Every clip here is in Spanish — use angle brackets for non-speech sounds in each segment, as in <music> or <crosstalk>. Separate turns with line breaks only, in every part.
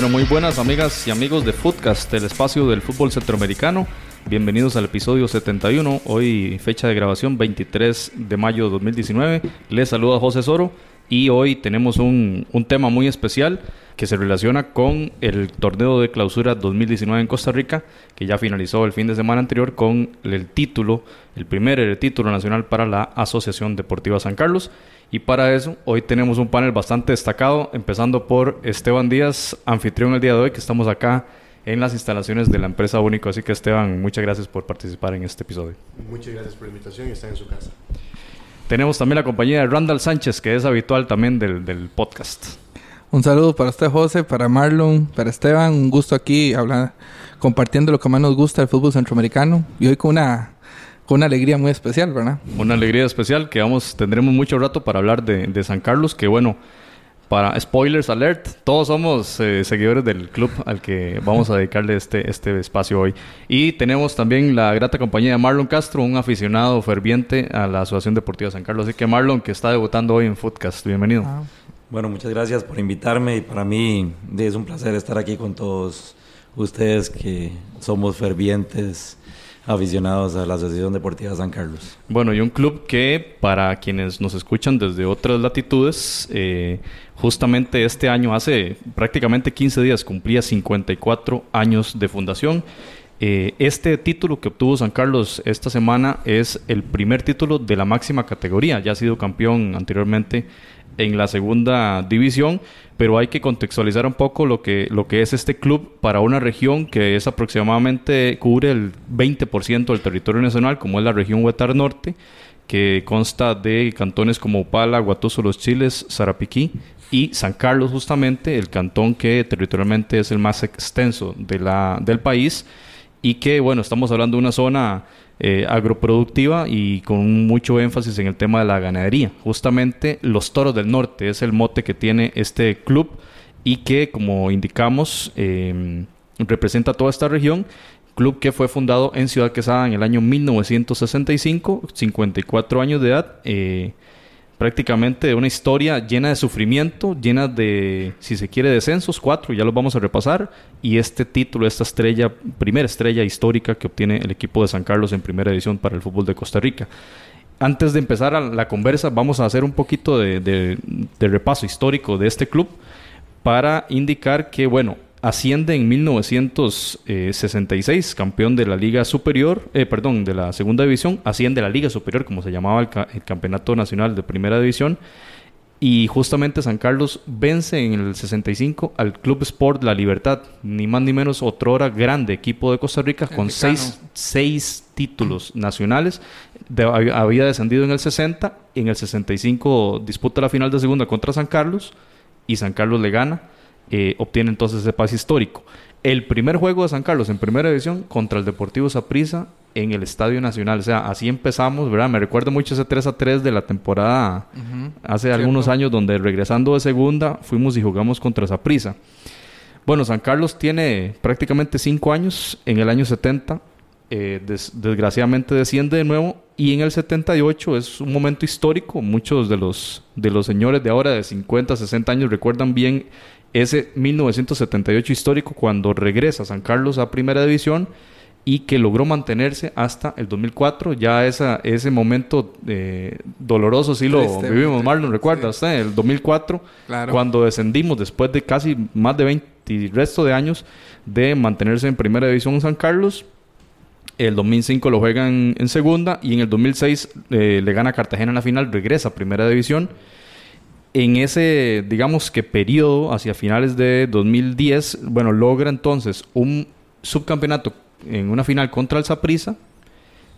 Bueno, muy buenas amigas y amigos de Footcast, el espacio del fútbol centroamericano. Bienvenidos al episodio 71, hoy fecha de grabación 23 de mayo de 2019. Les saluda José Soro y hoy tenemos un, un, tema muy especial que se relaciona con el torneo de clausura 2019 en Costa Rica, que ya finalizó el fin de semana anterior con el título, el primer título nacional para la Asociación Deportiva San Carlos. Y para eso, hoy tenemos un panel bastante destacado, empezando por Esteban Díaz, anfitrión el día de hoy, que estamos acá en las instalaciones de la empresa Único. Así que Esteban, muchas gracias por participar en este episodio.
Muchas gracias por la invitación y estar en su casa.
Tenemos también la compañía de Randall Sánchez, que es habitual también del, del podcast.
Un saludo para usted, José, para Marlon, para Esteban. Un gusto aquí hablar, compartiendo lo que más nos gusta del fútbol centroamericano. Y hoy con una con una alegría muy especial, ¿verdad?
Una alegría especial que vamos, tendremos mucho rato para hablar de, de San Carlos, que bueno, para spoilers alert, todos somos eh, seguidores del club al que vamos a dedicarle este, este espacio hoy. Y tenemos también la grata compañía de Marlon Castro, un aficionado ferviente a la Asociación Deportiva San Carlos. Así que Marlon, que está debutando hoy en Footcast, bienvenido. Ah.
Bueno, muchas gracias por invitarme y para mí es un placer estar aquí con todos ustedes que somos fervientes aficionados a la Asociación Deportiva San Carlos.
Bueno, y un club que para quienes nos escuchan desde otras latitudes, eh, justamente este año, hace prácticamente 15 días, cumplía 54 años de fundación. Eh, este título que obtuvo San Carlos esta semana es el primer título de la máxima categoría. Ya ha sido campeón anteriormente en la segunda división, pero hay que contextualizar un poco lo que, lo que es este club para una región que es aproximadamente, cubre el 20% del territorio nacional, como es la región Huetar Norte, que consta de cantones como Upala, Guatuso, Los Chiles, Zarapiquí y San Carlos justamente, el cantón que territorialmente es el más extenso de la, del país y que, bueno, estamos hablando de una zona eh, agroproductiva y con mucho énfasis en el tema de la ganadería. Justamente los Toros del Norte es el mote que tiene este club y que, como indicamos, eh, representa toda esta región. Club que fue fundado en Ciudad Quesada en el año 1965, 54 años de edad. Eh, prácticamente una historia llena de sufrimiento, llena de, si se quiere, descensos, cuatro, ya los vamos a repasar, y este título, esta estrella, primera estrella histórica que obtiene el equipo de San Carlos en primera edición para el fútbol de Costa Rica. Antes de empezar la conversa, vamos a hacer un poquito de, de repaso histórico de este club para indicar que, bueno, asciende en 1966, campeón de la Liga Superior, eh, perdón, de la Segunda División, asciende a la Liga Superior, como se llamaba el, Campeonato Nacional de Primera División, y justamente San Carlos vence en el 65 al Club Sport La Libertad, ni más ni menos otro hora grande equipo de Costa Rica, con seis, seis, títulos nacionales, había descendido en el 60, en el 65 disputa la final de segunda contra San Carlos, y San Carlos le gana eh, obtiene entonces ese pase histórico. El primer juego de San Carlos en primera división contra el Deportivo Saprissa en el Estadio Nacional. O sea, así empezamos, ¿verdad? Me recuerdo mucho ese 3 a 3 de la temporada hace algunos años, donde regresando de segunda fuimos y jugamos contra Saprissa. Bueno, San Carlos tiene prácticamente 5 años. En el año 70, eh, desgraciadamente desciende de nuevo. Y en el 78 es un momento histórico. Muchos de los, de los señores de ahora, de 50, 60 años, recuerdan bien ese 1978 histórico cuando regresa San Carlos a Primera División y que logró mantenerse hasta el 2004. Ya esa, ese momento eh, doloroso sí lo vivimos, Marlon, ¿recuerda usted? El 2004, cuando descendimos después de casi más de 20 y resto de años de mantenerse en Primera División San Carlos. El 2005 lo juegan en segunda y en el 2006 eh, le gana Cartagena en la final, regresa a Primera División en ese, digamos que periodo, hacia finales de 2010, bueno, logra entonces un subcampeonato en una final contra el Saprissa,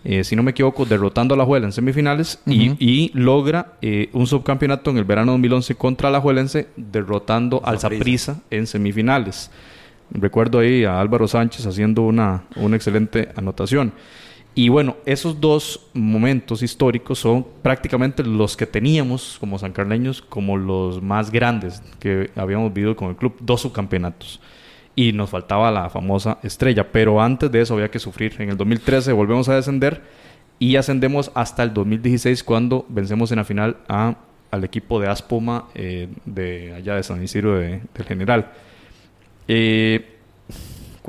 eh, si no me equivoco, derrotando a la Juela en semifinales y, logra eh, un subcampeonato en el verano 2011 contra la Juelense, derrotando al Saprissa en semifinales. Recuerdo ahí a Álvaro Sánchez haciendo una, una excelente anotación. Y bueno, esos dos momentos históricos son prácticamente los que teníamos como sancarleños como los más grandes que habíamos vivido con el club, dos subcampeonatos. Y nos faltaba la famosa estrella, pero antes de eso había que sufrir. En el 2013 volvemos a descender y ascendemos hasta el 2016 cuando vencemos en la final a, al equipo de Aspoma eh, de allá de San Isidro de, del General. Eh,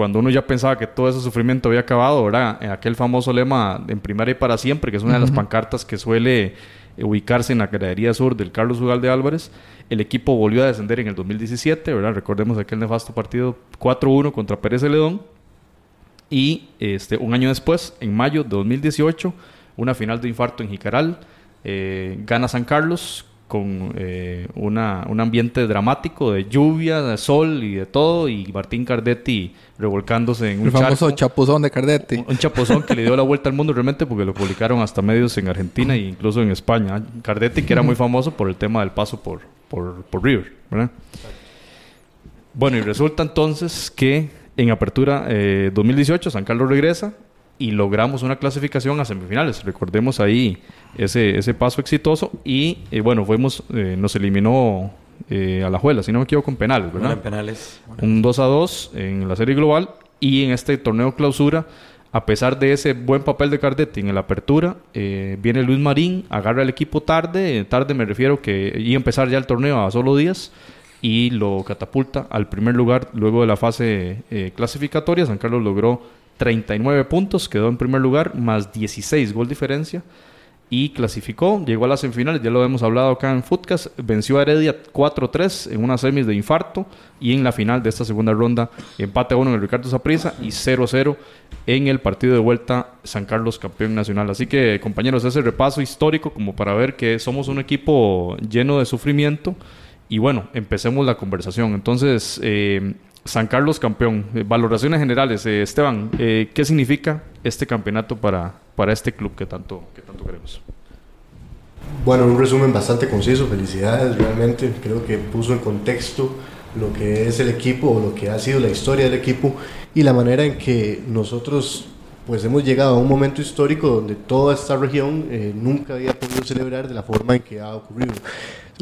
cuando uno ya pensaba que todo ese sufrimiento había acabado, ¿verdad? En aquel famoso lema en primaria y para siempre, que es una de las pancartas que suele eh, ubicarse en la gradería sur del Carlos Ugalde Álvarez, el equipo volvió a descender en el 2017, ¿verdad? Recordemos aquel nefasto partido 4-1 contra Pérez Celedón. Y este, un año después, en mayo de 2018, una final de infarto en Jicaral. Eh, gana San Carlos con eh, una, un ambiente dramático de lluvia, de sol y de todo, y Martín Cardetti revolcándose en un
El famoso
charco.
chapuzón de Cardetti.
Un, un chapuzón que le dio la vuelta al mundo realmente porque lo publicaron hasta medios en Argentina e incluso en España. Cardetti, que era muy famoso por el tema del paso por, por, por River, ¿verdad? Bueno, y resulta entonces que en apertura eh, 2018 San Carlos regresa y logramos una clasificación a semifinales. Recordemos ahí ese, ese paso exitoso y eh, bueno, fuimos, eh, nos eliminó eh, a la Juela, si no me equivoco, con penales,
Bueno,
¿verdad?
en penales.
un 2 a 2 en la serie global y en este torneo clausura, a pesar de ese buen papel de Cardetti en la apertura, eh, viene Luis Marín, agarra el equipo tarde, tarde me refiero que iba a empezar ya el torneo a solo días y lo catapulta al primer lugar luego de la fase eh, clasificatoria. San Carlos logró 39 puntos, quedó en primer lugar, más 16 gol diferencia y clasificó, llegó a las semifinales, ya lo hemos hablado acá en Footcast, venció a Heredia 4-3 en una semis de infarto y en la final de esta segunda ronda empate a 1 en el Ricardo Saprissa y 0-0 en el partido de vuelta San Carlos campeón nacional. Así que compañeros, ese repaso histórico como para ver que somos un equipo lleno de sufrimiento y bueno, empecemos la conversación. Entonces, eh, San Carlos campeón, Eh, valoraciones generales. Eh, Esteban, eh, ¿qué significa este campeonato para, para este club que tanto, tanto queremos?
Bueno, un resumen bastante conciso, felicidades, realmente creo que puso en contexto lo que es el equipo o lo que ha sido la historia del equipo y la manera en que nosotros pues hemos llegado a un momento histórico donde toda esta región eh, nunca había podido celebrar de la forma en que ha ocurrido.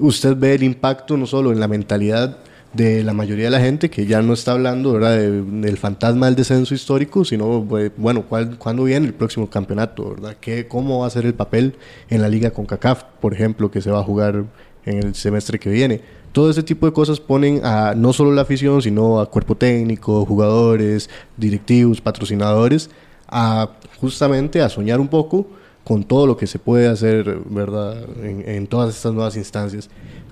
Usted ve el impacto no solo en la mentalidad de la mayoría de la gente que ya no está hablando ¿verdad? De- del fantasma del descenso histórico, sino, pues, bueno, ¿cuál- ¿cuándo viene el próximo campeonato? ¿verdad? ¿Qué, ¿Cómo va a ser el papel en la liga con CACAF, por ejemplo, que se va a jugar en el semestre que viene? Todo ese tipo de cosas ponen a no solo la afición, sino a cuerpo técnico, jugadores, directivos, patrocinadores, a justamente a soñar un poco con todo lo que se puede hacer, ¿verdad?, en todas estas nuevas instancias.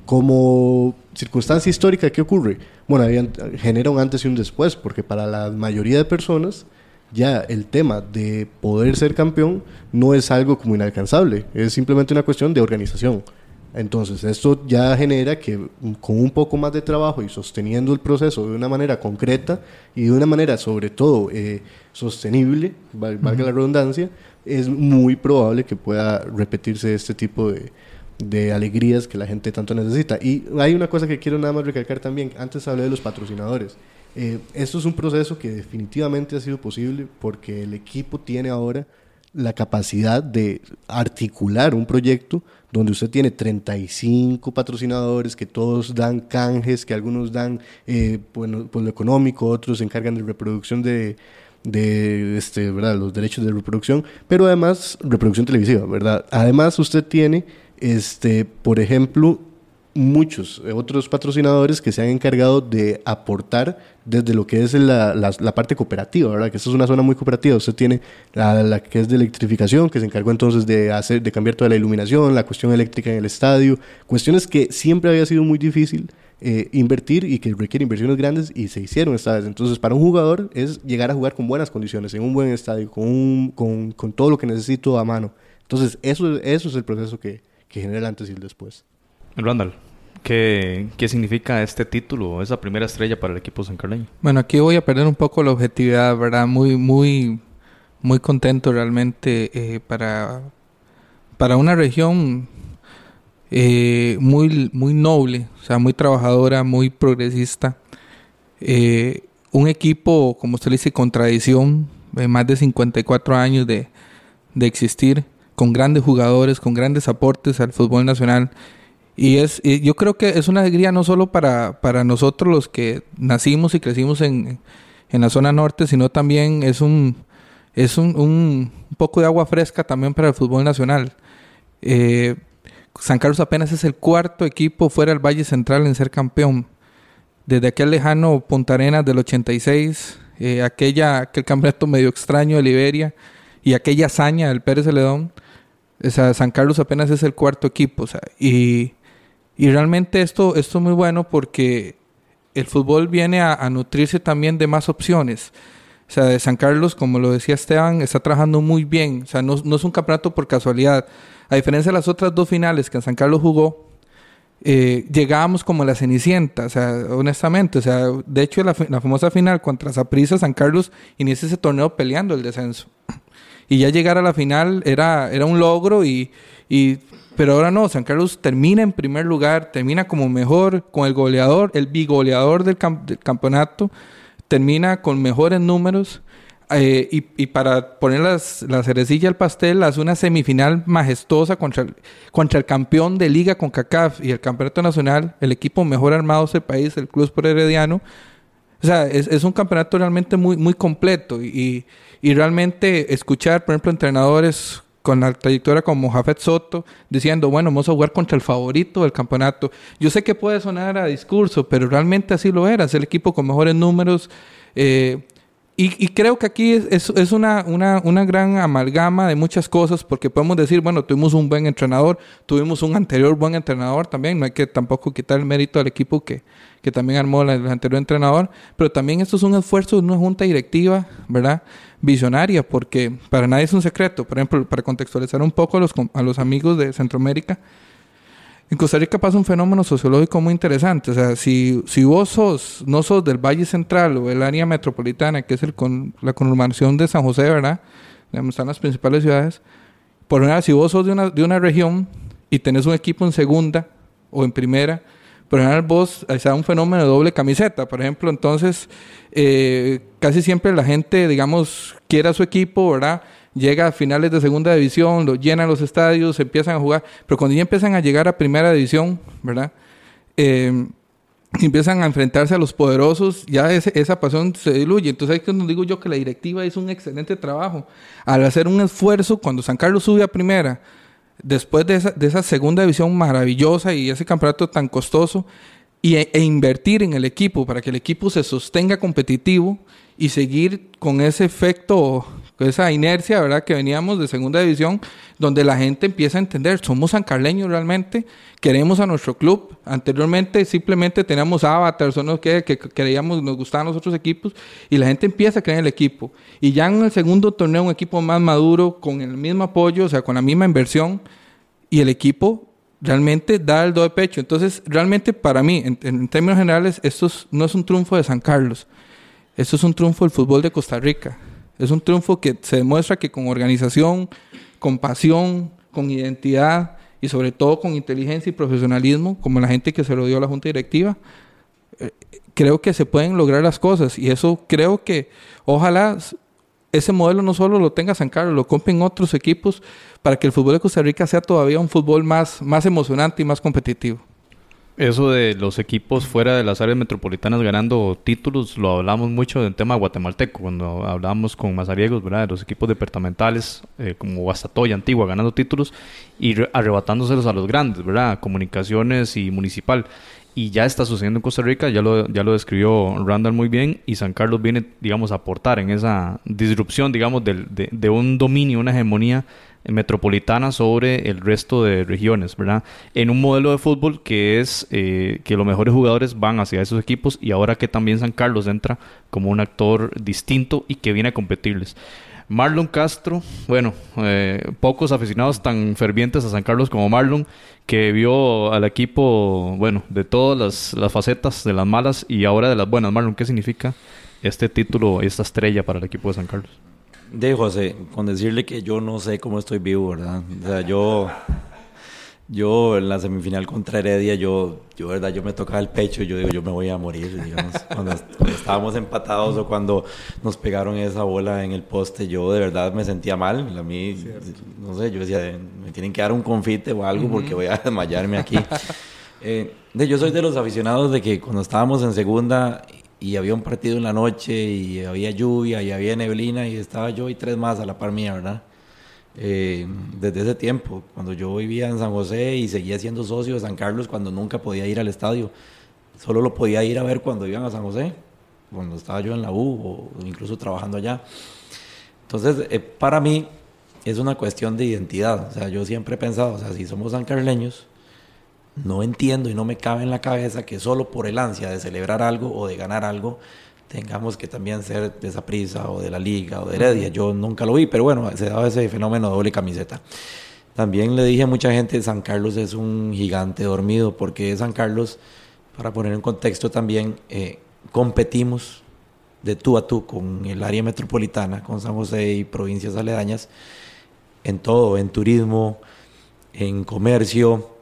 Como circunstancia histórica, ¿qué ocurre? Bueno, había- genera un antes y un después, porque para la mayoría de personas ya el tema de poder ser campeón no es algo como inalcanzable, es simplemente una cuestión de organización. Entonces, esto ya genera que mm, con un poco más de trabajo y sosteniendo el proceso de una manera concreta y de una manera sobre todo eh, sostenible, val- valga la redundancia, es muy probable que pueda repetirse este tipo de, de alegrías que la gente tanto necesita. Y hay una cosa que quiero nada más recalcar también, antes hablé de los patrocinadores. Eh, esto es un proceso que definitivamente ha sido posible porque el equipo tiene ahora la capacidad de articular un proyecto donde usted tiene 35 patrocinadores que todos dan canjes, que algunos dan eh, por lo económico, otros se encargan de reproducción de, de este, ¿verdad? los derechos de reproducción, pero además reproducción televisiva, ¿verdad? Además usted tiene, este, por ejemplo, muchos eh, otros patrocinadores que se han encargado de aportar desde lo que es la, la- la parte cooperativa, ¿verdad? Que esta es una zona muy cooperativa. Usted tiene la, la que es de electrificación, que se encargó entonces de hacer, de cambiar toda la iluminación, la cuestión eléctrica en el estadio, cuestiones que siempre había sido muy difícil eh, invertir y que requiere inversiones grandes y se hicieron esta vez. Entonces, para un jugador es llegar a jugar con buenas condiciones, en un buen estadio, con, un- con, con todo lo que necesito a mano. Entonces, eso, eso es el proceso que, que genera el antes y el después.
Randall, ¿qué, ¿qué significa este título, esa primera estrella para el equipo sancarleño?
Bueno, aquí voy a perder un poco la objetividad, ¿verdad? Muy, muy, muy contento realmente eh, para, para una región eh, muy, muy noble, o sea, muy trabajadora, muy progresista. Eh, un equipo, como usted le dice, con tradición, de más de 54 años de, de existir, con grandes jugadores, con grandes aportes al fútbol nacional. Y es, yo creo que es una alegría no solo para, para nosotros los que nacimos y crecimos en, en la zona norte, sino también es un, es un, un, poco de agua fresca también para el fútbol nacional. Eh, San Carlos apenas es el cuarto equipo fuera del Valle Central en ser campeón. Desde aquel lejano Punta Arenas del 86, eh, aquella, aquel campeonato medio extraño de Liberia y aquella hazaña del Pérez Celedón. O sea, San Carlos apenas es el cuarto equipo. O sea, y y realmente esto, esto es muy bueno porque el fútbol viene a, nutrirse también de más opciones. O sea, de San Carlos, como lo decía Esteban, está trabajando muy bien. O sea, no, es un campeonato por casualidad. A diferencia de las otras dos finales que San Carlos jugó, eh, llegábamos como la cenicienta, o sea, honestamente. O sea, de hecho, la, la famosa final contra Zaprisa, San Carlos inicia ese torneo peleando el descenso. Y ya llegar a la final era, era un logro y, y pero ahora no, San Carlos termina en primer lugar, termina como mejor con el goleador, el bigoleador del, campeonato, termina con mejores números. Eh, y, para poner las, la cerecilla al pastel, hace una semifinal majestuosa contra el, contra el campeón de liga con CACAF y el campeonato nacional, el equipo mejor armado del país, el Club Sport Herediano. O sea, es, es, un campeonato realmente muy, muy completo y, y realmente escuchar, por ejemplo, entrenadores con la trayectoria como Jafet Soto, diciendo, bueno, vamos a jugar contra el favorito del campeonato. Yo sé que puede sonar a discurso, pero realmente así lo era, es el equipo con mejores números. Eh, y, creo que aquí es, es, una, gran amalgama de muchas cosas, porque podemos decir, bueno, tuvimos un buen entrenador, tuvimos un anterior buen entrenador también, no hay que tampoco quitar el mérito al equipo que, que también armó el anterior entrenador, pero también esto es un esfuerzo de una junta directiva, ¿verdad? Visionaria, porque para nadie es un secreto, por ejemplo, para contextualizar un poco a los, a los amigos de Centroamérica, en Costa Rica pasa un fenómeno sociológico muy interesante. O sea, si, si vos sos, no sos del Valle Central o el área metropolitana, que es el con, la conurbación de San José, ¿verdad? Donde están las principales ciudades. Por ejemplo, si vos sos de una, de una región y tenés un equipo en segunda o en primera, por ejemplo, vos, hay un fenómeno de doble camiseta, por ejemplo, entonces eh, casi siempre la gente, digamos, quiere a su equipo, ¿verdad? Llega a finales de segunda división, lo llenan los estadios, empiezan a jugar, pero cuando ya empiezan a llegar a primera división, ¿verdad? Eh, empiezan a enfrentarse a los poderosos, ya esa pasión se diluye. Entonces ahí que digo yo que la directiva hizo un excelente trabajo al hacer un esfuerzo cuando San Carlos sube a primera, después de esa, de segunda división maravillosa y ese campeonato tan costoso, y, e, e invertir en el equipo para que el equipo se sostenga competitivo y seguir con ese efecto esa inercia, ¿verdad? Que veníamos de segunda división, donde la gente empieza a entender, somos sancarleños realmente, queremos a nuestro club. Anteriormente simplemente teníamos avatars o no que, que creíamos, nos gustaban los otros equipos, y la gente empieza a creer en el equipo. Y ya en el segundo torneo, un equipo más maduro, con el mismo apoyo, o sea, con la misma inversión, y el equipo realmente da el do de pecho. Entonces, realmente para mí, en términos generales, esto no es un triunfo de San Carlos, esto es un triunfo del fútbol de Costa Rica. Es un triunfo que se demuestra que con organización, con pasión, con identidad y sobre todo con inteligencia y profesionalismo, como la gente que se lo dio a la Junta Directiva, eh, creo que se pueden lograr las cosas y eso creo que ojalá ese modelo no solo lo tenga San Carlos, lo compren otros equipos para que el fútbol de Costa Rica sea todavía un fútbol más, más emocionante y más competitivo.
Eso de los equipos fuera de las áreas metropolitanas ganando títulos, lo hablamos mucho en tema guatemalteco, cuando hablábamos con Mazariegos, ¿verdad? De los equipos departamentales, eh, como Guastatoya, Antigua, ganando títulos y arrebatándoselos a los grandes, ¿verdad? Comunicaciones y municipal. Y ya está sucediendo en Costa Rica, ya lo, ya lo describió Randall muy bien, y San Carlos viene, digamos, a aportar en esa disrupción, digamos, de, de un dominio, una hegemonía metropolitana sobre el resto de regiones, ¿verdad? En un modelo de fútbol que es eh, que los mejores jugadores van hacia esos equipos y ahora que también San Carlos entra como un actor distinto y que viene a competirles. Marlon Castro, bueno, eh, pocos aficionados tan fervientes a San Carlos como Marlon, que vio al equipo, bueno, de todas las, las facetas, de las malas y ahora de las buenas. Marlon, ¿qué significa este título, esta estrella para el equipo de San Carlos?
De José, con decirle que yo no sé cómo estoy vivo, ¿verdad? O sea, yo, Yo en la semifinal contra Heredia, yo, yo verdad, yo me tocaba el pecho y yo digo, yo me voy a morir, digamos. cuando, estábamos empatados o cuando nos pegaron esa bola en el poste, yo de verdad me sentía mal. A mí, no sé, yo decía, me tienen que dar un confite o algo porque voy a desmayarme aquí. eh, yo soy de los aficionados de que cuando estábamos en segunda y había un partido en la noche y había lluvia y había neblina y estaba yo y tres más a la par mía, ¿verdad? Eh, desde ese tiempo, cuando yo vivía en San José y seguía siendo socio de San Carlos cuando nunca podía ir al estadio. Solo lo podía ir a ver cuando iban a San José, cuando estaba yo en la U o incluso trabajando allá. Entonces, eh, para mí es una cuestión de identidad. O sea, yo siempre he pensado, o sea, si somos sancarleños, no entiendo y no me cabe en la cabeza que solo por el ansia de celebrar algo o de ganar algo, tengamos que también ser de esa prisa o de la liga o de Heredia. Yo nunca lo vi, pero bueno, se daba ese fenómeno de doble camiseta. También le dije a mucha gente, San Carlos es un gigante dormido, porque San Carlos, para poner en contexto también, eh, competimos de tú a tú con el área metropolitana, con San José y provincias aledañas, en todo, en turismo, en comercio,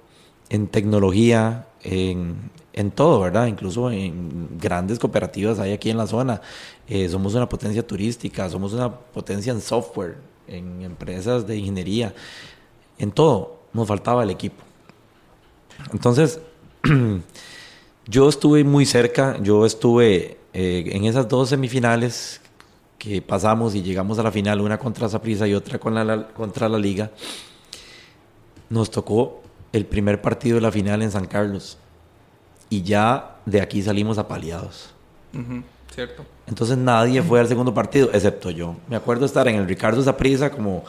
en tecnología, en, en todo, ¿verdad? Incluso en grandes cooperativas hay aquí en la zona. Eh, somos una potencia turística, somos una potencia en software, en empresas de ingeniería, en todo. Nos faltaba el equipo. Entonces, <clears throat> yo estuve muy cerca, yo estuve eh, en esas dos semifinales que pasamos y llegamos a la final, una contra Zaprisa y otra con contra la Liga. Nos tocó el primer partido de la final en San Carlos y ya de aquí salimos apaleados.
Cierto.
Entonces nadie fue al segundo partido, excepto yo. Me acuerdo estar en el Ricardo Zaprisa, como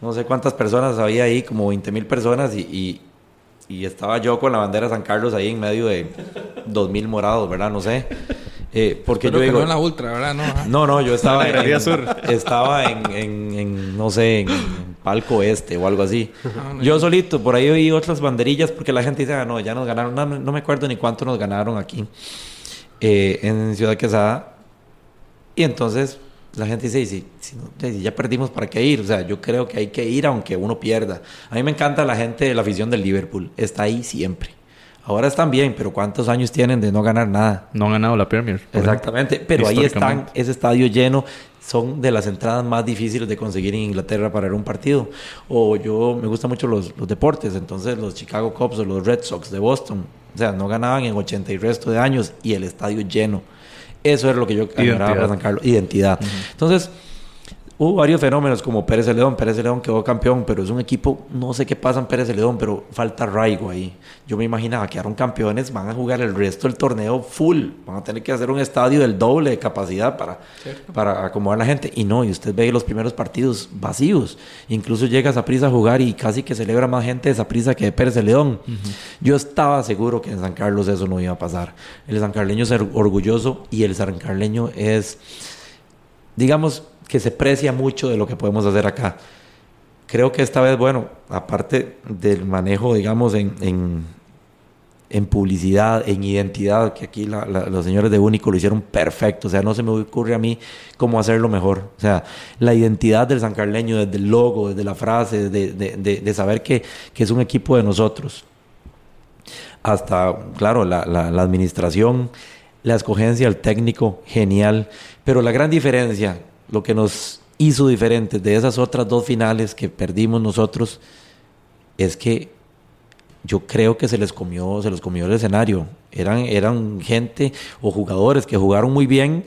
no sé cuántas personas había ahí, como 20 mil personas, y, y, estaba yo con la bandera de San Carlos ahí en medio de 2 mil morados, ¿verdad? No sé. Eh, porque yo digo.
No en la ultra, ¿verdad? No,
no, no, yo estaba en, estaba en, en, no sé, en, palco este o algo así. Ah, yo solito, por ahí oí otras banderillas porque la gente dice, ah, no, ya nos ganaron, no, me acuerdo ni cuánto nos ganaron aquí eh, en Ciudad Quesada. Y entonces la gente dice, si, si, ya perdimos, ¿para qué ir? O sea, yo creo que hay que ir aunque uno pierda. A mí me encanta la gente de la afición del Liverpool, está ahí siempre. Ahora están bien, pero ¿cuántos años tienen de no ganar nada?
No han ganado la Premier.
Exactamente, pero ahí están, ese estadio lleno, son de las entradas más difíciles de conseguir en Inglaterra para un partido. O yo, me gustan mucho los, deportes, entonces los Chicago Cubs o los Red Sox de Boston, o sea, no ganaban en 80 y resto de años y el estadio lleno. Eso es lo que yo admiraba para San Carlos, identidad. Entonces, hubo varios fenómenos como Pérez León. Pérez León quedó campeón, pero es un equipo, no sé qué pasa en Pérez León, pero falta arraigo ahí. Yo me imaginaba que quedaron campeones, van a jugar el resto del torneo full, van a tener que hacer un estadio del doble de capacidad para, para acomodar a la gente. Y no, y usted ve los primeros partidos vacíos. Incluso llega a prisa a jugar y casi que celebra más gente de prisa que de Pérez León. Yo estaba seguro que en San Carlos eso no iba a pasar. El sancarleño es orgulloso y el sancarleño es, digamos, que se precia mucho de lo que podemos hacer acá. Creo que esta vez, bueno, aparte del manejo, digamos, en, en, publicidad, en identidad, que aquí los señores de Único lo hicieron perfecto, o sea, no se me ocurre a mí cómo hacerlo mejor. O sea, la identidad del San Carleño, desde el logo, desde la frase, de, de, de, saber que, que, es un equipo de nosotros, hasta, claro, la, la, la administración, la escogencia, el técnico, genial, pero la gran diferencia lo que nos hizo diferentes de esas otras dos finales que perdimos nosotros es que yo creo que se les comió, se los comió el escenario. Eran, eran gente o jugadores que jugaron muy bien,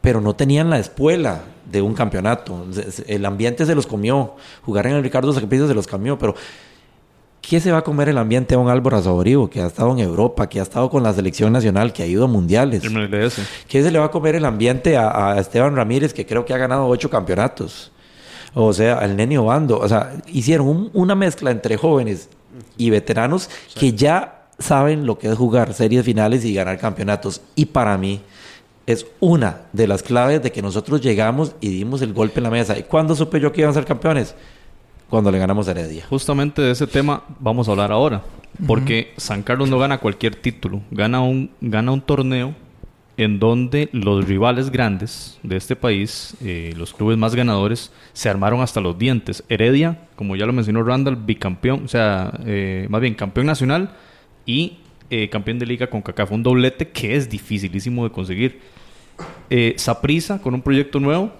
pero no tenían la espuela de un campeonato. El ambiente se los comió. Jugar en el Ricardo Sacrificio se los comió, pero ¿Qué se va a comer el ambiente a un Álvaro Azoborivo que ha estado en Europa, que ha estado con la selección nacional, que ha ido a mundiales? ¿Qué se le va a comer el ambiente a, Esteban Ramírez, que creo que ha ganado ocho campeonatos? O sea, al Neni Obando. O sea, hicieron una mezcla entre jóvenes y veteranos que ya saben lo que es jugar series finales y ganar campeonatos. Y para mí es una de las claves de que nosotros llegamos y dimos el golpe en la mesa. ¿Y cuándo supe yo que iban a ser campeones? Cuando le ganamos a Heredia.
Justamente de ese tema vamos a hablar ahora. Porque San Carlos no gana cualquier título. Gana un, gana un torneo en donde los rivales grandes de este país, eh, los clubes más ganadores, se armaron hasta los dientes. Heredia, como ya lo mencionó Randall, bicampeón, o sea, eh, más bien campeón nacional y eh, campeón de liga con CACAF. Un doblete que es dificilísimo de conseguir. Saprisa, con un proyecto nuevo,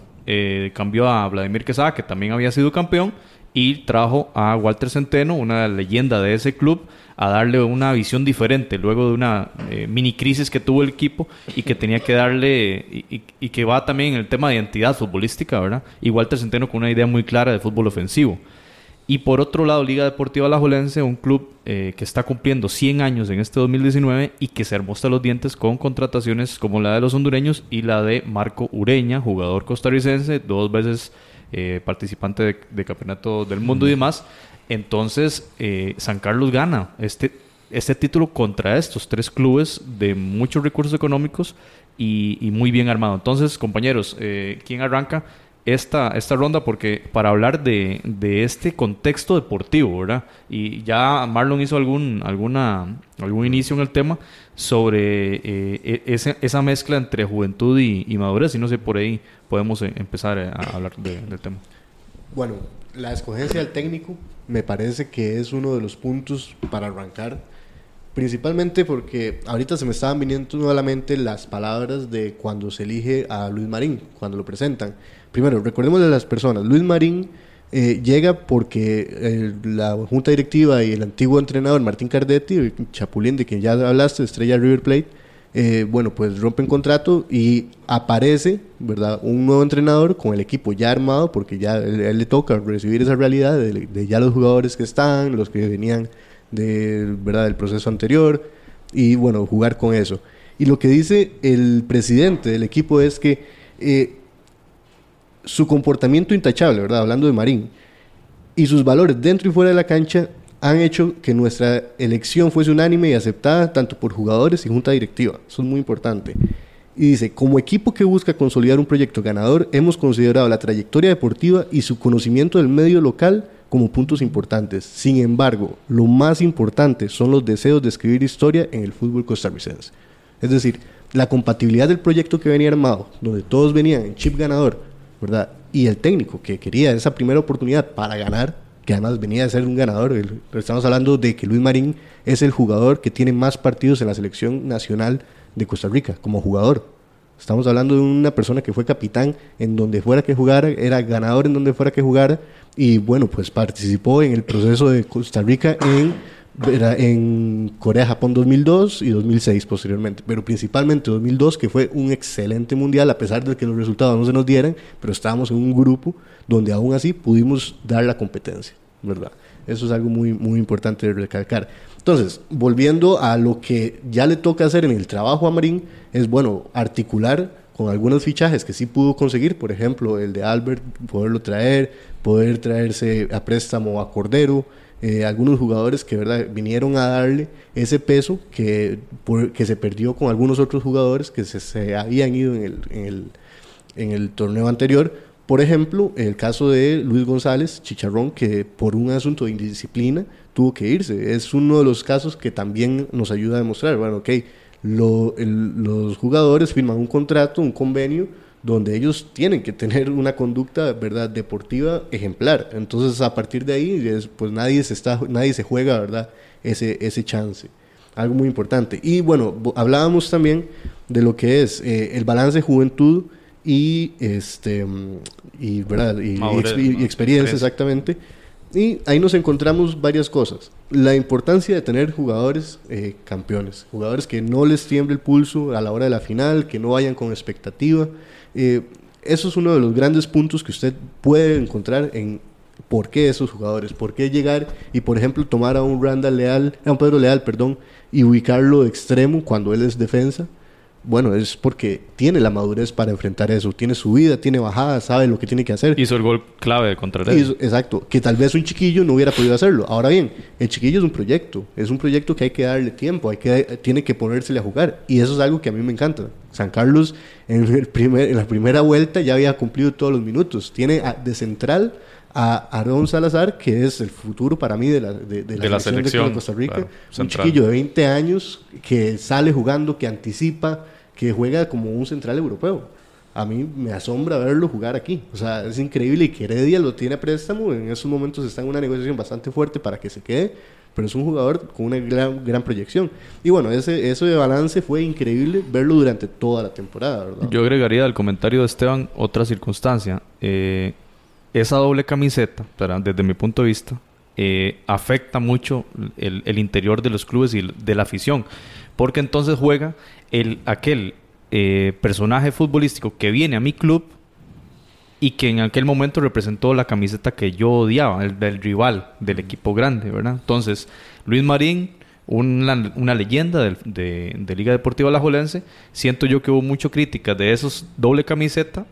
cambió a Vladimir Quesada, que también había sido campeón, y trajo a Walter Centeno, una leyenda de ese club, a darle una visión diferente luego de una eh, mini crisis que tuvo el equipo y que tenía que darle y, que va también en el tema de identidad futbolística, ¿verdad? Y Walter Centeno con una idea muy clara de fútbol ofensivo. Y por otro lado, Liga Deportiva Alajuelense, un club eh, que está cumpliendo 100 años en este 2019 y que se hasta los dientes con contrataciones como la de los hondureños y la de Marco Ureña, jugador costarricense, dos veces eh, participante de, de, campeonato del mundo y demás, entonces, eh, San Carlos gana este, este título contra estos tres clubes de muchos recursos económicos y, muy bien armado. Entonces, compañeros, eh, ¿quién arranca esta, esta ronda? Porque para hablar de, este contexto deportivo, ¿verdad? Y ya Marlon hizo algún, alguna, algún inicio en el tema sobre eh, e, esa, mezcla entre juventud y, madurez. Y no sé, por ahí podemos empezar a hablar del tema.
Bueno, la escogencia del técnico me parece que es uno de los puntos para arrancar. Principalmente porque ahorita se me estaban viniendo nuevamente las palabras de cuando se elige a Luis Marín, cuando lo presentan. Primero, recordemos de las personas. Luis Marín eh, llega porque eh, la junta directiva y el antiguo entrenador Martín Cardetti, Chapulín, de quien ya hablaste, estrella River Plate, eh, bueno, pues rompen contrato y aparece, ¿verdad? Un nuevo entrenador con el equipo ya armado, porque ya él, le toca recibir esa realidad de, ya los jugadores que están, los que venían del proceso anterior, y bueno, jugar con eso. Y lo que dice el presidente del equipo es que eh, su comportamiento intachable, ¿verdad? Hablando de Marín, y sus valores dentro y fuera de la cancha han hecho que nuestra elección fuese unánime y aceptada tanto por jugadores y junta directiva. Eso es muy importante. Y dice, como equipo que busca consolidar un proyecto ganador, hemos considerado la trayectoria deportiva y su conocimiento del medio local como puntos importantes. Sin embargo, lo más importante son los deseos de escribir historia en el fútbol costarricense. Es decir, la compatibilidad del proyecto que venía armado, donde todos venían en chip ganador, ¿verdad? Y el técnico que quería esa primera oportunidad para ganar, que además venía de ser un ganador. estamos hablando de que Luis Marín es el jugador que tiene más partidos en la selección nacional de Costa Rica como jugador. Estamos hablando de una persona que fue capitán en donde fuera que jugara, era ganador en donde fuera que jugara y bueno, pues participó en el proceso de Costa Rica en, en Corea-Japón 2002 y 2006 posteriormente, pero principalmente 2002 que fue un excelente mundial a pesar de que los resultados no se nos dieran, pero estábamos en un grupo donde aún así pudimos dar la competencia, ¿verdad? Eso es algo muy, muy importante de recalcar. Entonces, volviendo a lo que ya le toca hacer en el trabajo a Marín, es bueno, articular con algunos fichajes que sí pudo conseguir, por ejemplo, el de Albert, poderlo traer, poder traerse a préstamo a Cordero, eh, algunos jugadores que ¿verdad? vinieron a darle ese peso que, que se perdió con algunos otros jugadores que se, se habían ido en el, en el, en el torneo anterior por ejemplo, el caso de Luis González Chicharrón, que por un asunto de indisciplina tuvo que irse. Es uno de los casos que también nos ayuda a demostrar, bueno, ok, los jugadores firman un contrato, un convenio, donde ellos tienen que tener una conducta verdad deportiva ejemplar. Entonces a partir de ahí pues nadie se está nadie se juega verdad ese ese chance. Algo muy importante. Y bueno hablábamos también de lo que es eh, el balance juventud y este y, ¿verdad? y, experiencia. exactamente y ahí nos encontramos varias cosas. La importancia de tener jugadores eh, campeones. Jugadores que no les tiemble el pulso a la hora de la final que no vayan con expectativa. Eh, eso es uno de los grandes puntos que usted puede encontrar en por qué esos jugadores, por qué llegar y por ejemplo tomar a un Randall Leal, a un Pedro Leal, perdón, y ubicarlo de extremo cuando él es defensa bueno, es porque tiene la madurez para enfrentar eso. Tiene su vida, tiene bajada, sabe lo que tiene que hacer.
Hizo el gol clave contra
él. Exacto. Que tal vez un chiquillo no hubiera podido hacerlo. Ahora bien, el chiquillo es un proyecto. Es un proyecto que hay que darle tiempo. Hay que, tiene que ponérsele a jugar. Y eso es algo que a mí me encanta. San Carlos en, el primer, en la primera vuelta ya había cumplido todos los minutos. Tiene de central a Aaron Salazar, que es el futuro para mí de la, de, la, selección, de Costa Rica. un chiquillo de 20 años que sale jugando, que anticipa, que juega como un central europeo. A mí me asombra verlo jugar aquí. O sea, es increíble y que Heredia lo tiene a préstamo. En esos momentos está en una negociación bastante fuerte para que se quede, pero es un jugador con una gran, gran proyección. Y bueno, ese, eso de balance fue increíble verlo durante toda la temporada, ¿verdad?
Yo agregaría al comentario de Esteban otra circunstancia. Eh, esa doble camiseta, desde mi punto de vista, eh, afecta mucho el, el, interior de los clubes y de la afición. Porque entonces juega el, aquel eh, personaje futbolístico que viene a mi club y que en aquel momento representó la camiseta que yo odiaba, el del rival, del equipo grande, ¿verdad? Entonces, Luis Marín, una, una leyenda de, de, Liga Deportiva Alajuelense, siento yo que hubo mucho crítica de esos doble camiseta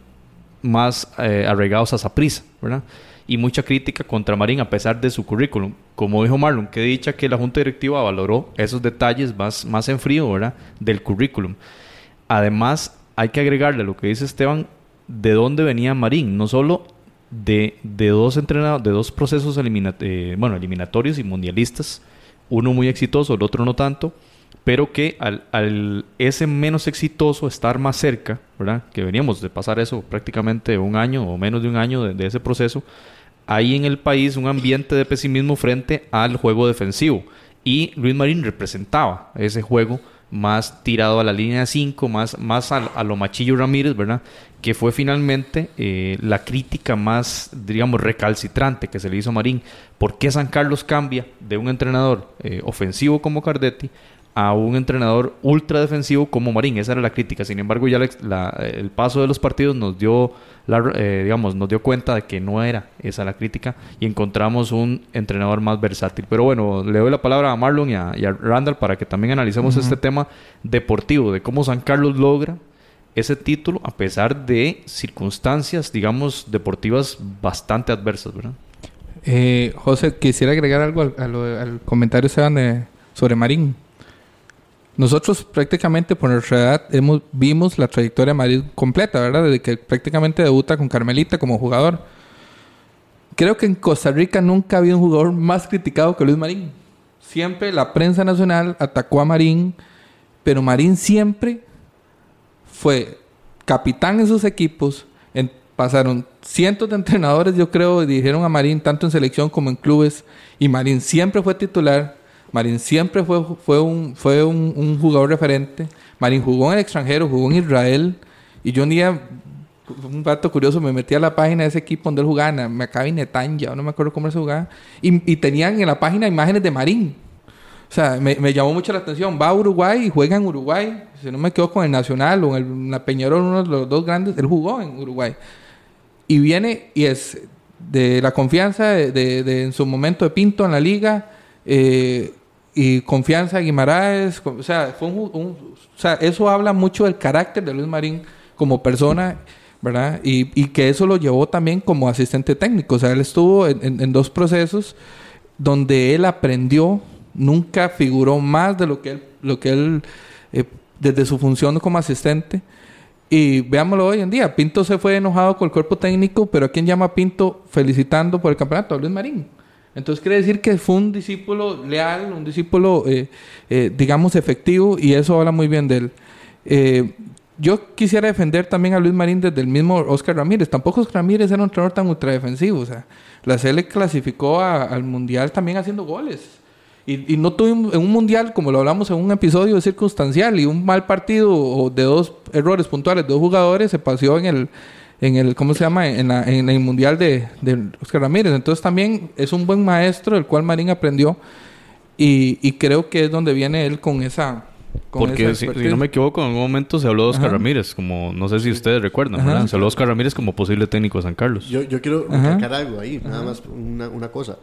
más eh, a prisa, ¿verdad? Y mucha crítica contra Marín a pesar de su currículum. Como dijo Marlon, que dicha que la Junta Directiva valoró esos detalles más, más en frío, ¿verdad? Del currículum. Además, hay que agregarle lo que dice Esteban, de dónde venía Marín, no solo de, dos entrenados, de dos procesos eh, bueno, eliminatorios y mundialistas, uno muy exitoso, el otro no tanto, pero que al, ese menos exitoso estar más cerca, ¿verdad? Que veníamos de pasar eso prácticamente un año o menos de un año de, ese proceso, hay en el país un ambiente de pesimismo frente al juego defensivo. Y Luis Marín representaba ese juego más tirado a la línea 5, más, más a, lo Machillo Ramírez, ¿verdad? Que fue finalmente eh, la crítica más, digamos, recalcitrante que se le hizo a Marín. ¿Por qué San Carlos cambia de un entrenador eh, ofensivo como Cardetti a un entrenador ultra defensivo como Marín. Esa era la crítica. Sin embargo, ya el paso de los partidos nos dio, la, eh, digamos, nos dio cuenta de que no era esa la crítica y encontramos un entrenador más versátil. Pero bueno, le doy la palabra a Marlon y a, Randall para que también analicemos este tema deportivo, de cómo San Carlos logra ese título a pesar de circunstancias, digamos, deportivas bastante adversas, ¿verdad?
Eh, José, quisiera agregar algo al, al comentario de, sobre Marín. Nosotros prácticamente por nuestra edad vimos la trayectoria de Madrid completa, ¿verdad? Desde que prácticamente debuta con Carmelita como jugador. Creo que en Costa Rica nunca ha un jugador más criticado que Luis Marín. Siempre la prensa nacional atacó a Marín, pero Marín siempre fue capitán en sus equipos. pasaron cientos de entrenadores, yo creo, y dijeron a Marín tanto en selección como en clubes, y Marín siempre fue titular Marín siempre fue, fue, un, fue un, jugador referente. Marín jugó en el extranjero, jugó en Israel. Y yo un día, un dato curioso, me metí a la página de ese equipo donde él jugaba, me acaba Netanya, no me acuerdo cómo se jugaba. Y, tenían en la página imágenes de Marín. O sea, me, llamó mucho la atención. Va a Uruguay y juega en Uruguay. Si no me quedo con el Nacional o en el, la Peñarol, uno de los dos grandes, él jugó en Uruguay. Y viene y es de la confianza de, en su momento de Pinto en la liga. Eh, y confianza Guimaraes, o sea, o sea, eso habla mucho del carácter de Luis Marín como persona, ¿verdad? Y, y, que eso lo llevó también como asistente técnico, o sea, él estuvo en, en, dos procesos donde él aprendió, nunca figuró más de lo que él, lo que él eh, desde su función como asistente. Y veámoslo hoy en día, Pinto se fue enojado con el cuerpo técnico, pero ¿a quién llama Pinto felicitando por el campeonato? A Luis Marín. Entonces quiere decir que fue un discípulo leal, un discípulo, eh, eh, digamos, efectivo, y eso habla muy bien de él. Eh, yo quisiera defender también a Luis Marín desde el mismo Oscar Ramírez. Tampoco Oscar Ramírez era un entrenador tan ultradefensivo. O sea, la CL clasificó al Mundial también haciendo goles. Y, no tuve un, en un Mundial, como lo hablamos en un episodio, circunstancial y un mal partido o de dos errores puntuales de dos jugadores se paseó en el en el, ¿cómo se llama? En, en el Mundial de, de, Oscar Ramírez. Entonces también es un buen maestro, el cual Marín aprendió y, y creo que es donde viene él con esa...
Porque si, no me equivoco, en algún momento se habló de Oscar Ramírez, como no sé si ustedes recuerdan, ¿verdad? Se habló de Oscar Ramírez como posible técnico de San Carlos.
Yo, yo quiero recalcar algo ahí, nada más una, una cosa.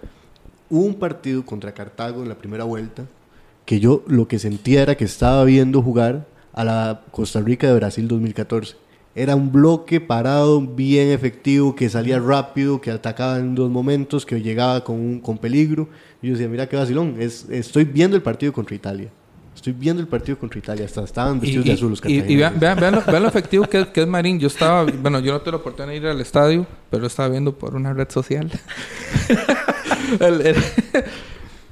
Hubo un partido contra Cartago en la primera vuelta que yo lo que sentía era que estaba viendo jugar a la Costa Rica de Brasil 2014 era un bloque parado, bien efectivo, que salía rápido, que atacaba en dos momentos, que llegaba con, con peligro. Y yo decía, mira qué vacilón, es, estoy viendo el partido contra Italia. Estoy viendo el partido contra Italia. Hasta estaban vestidos de azul los
Y, y vean, lo, efectivo que, es Marín. Yo estaba, bueno, yo no tuve la oportunidad de ir al estadio, pero estaba viendo por una red social. <laughs>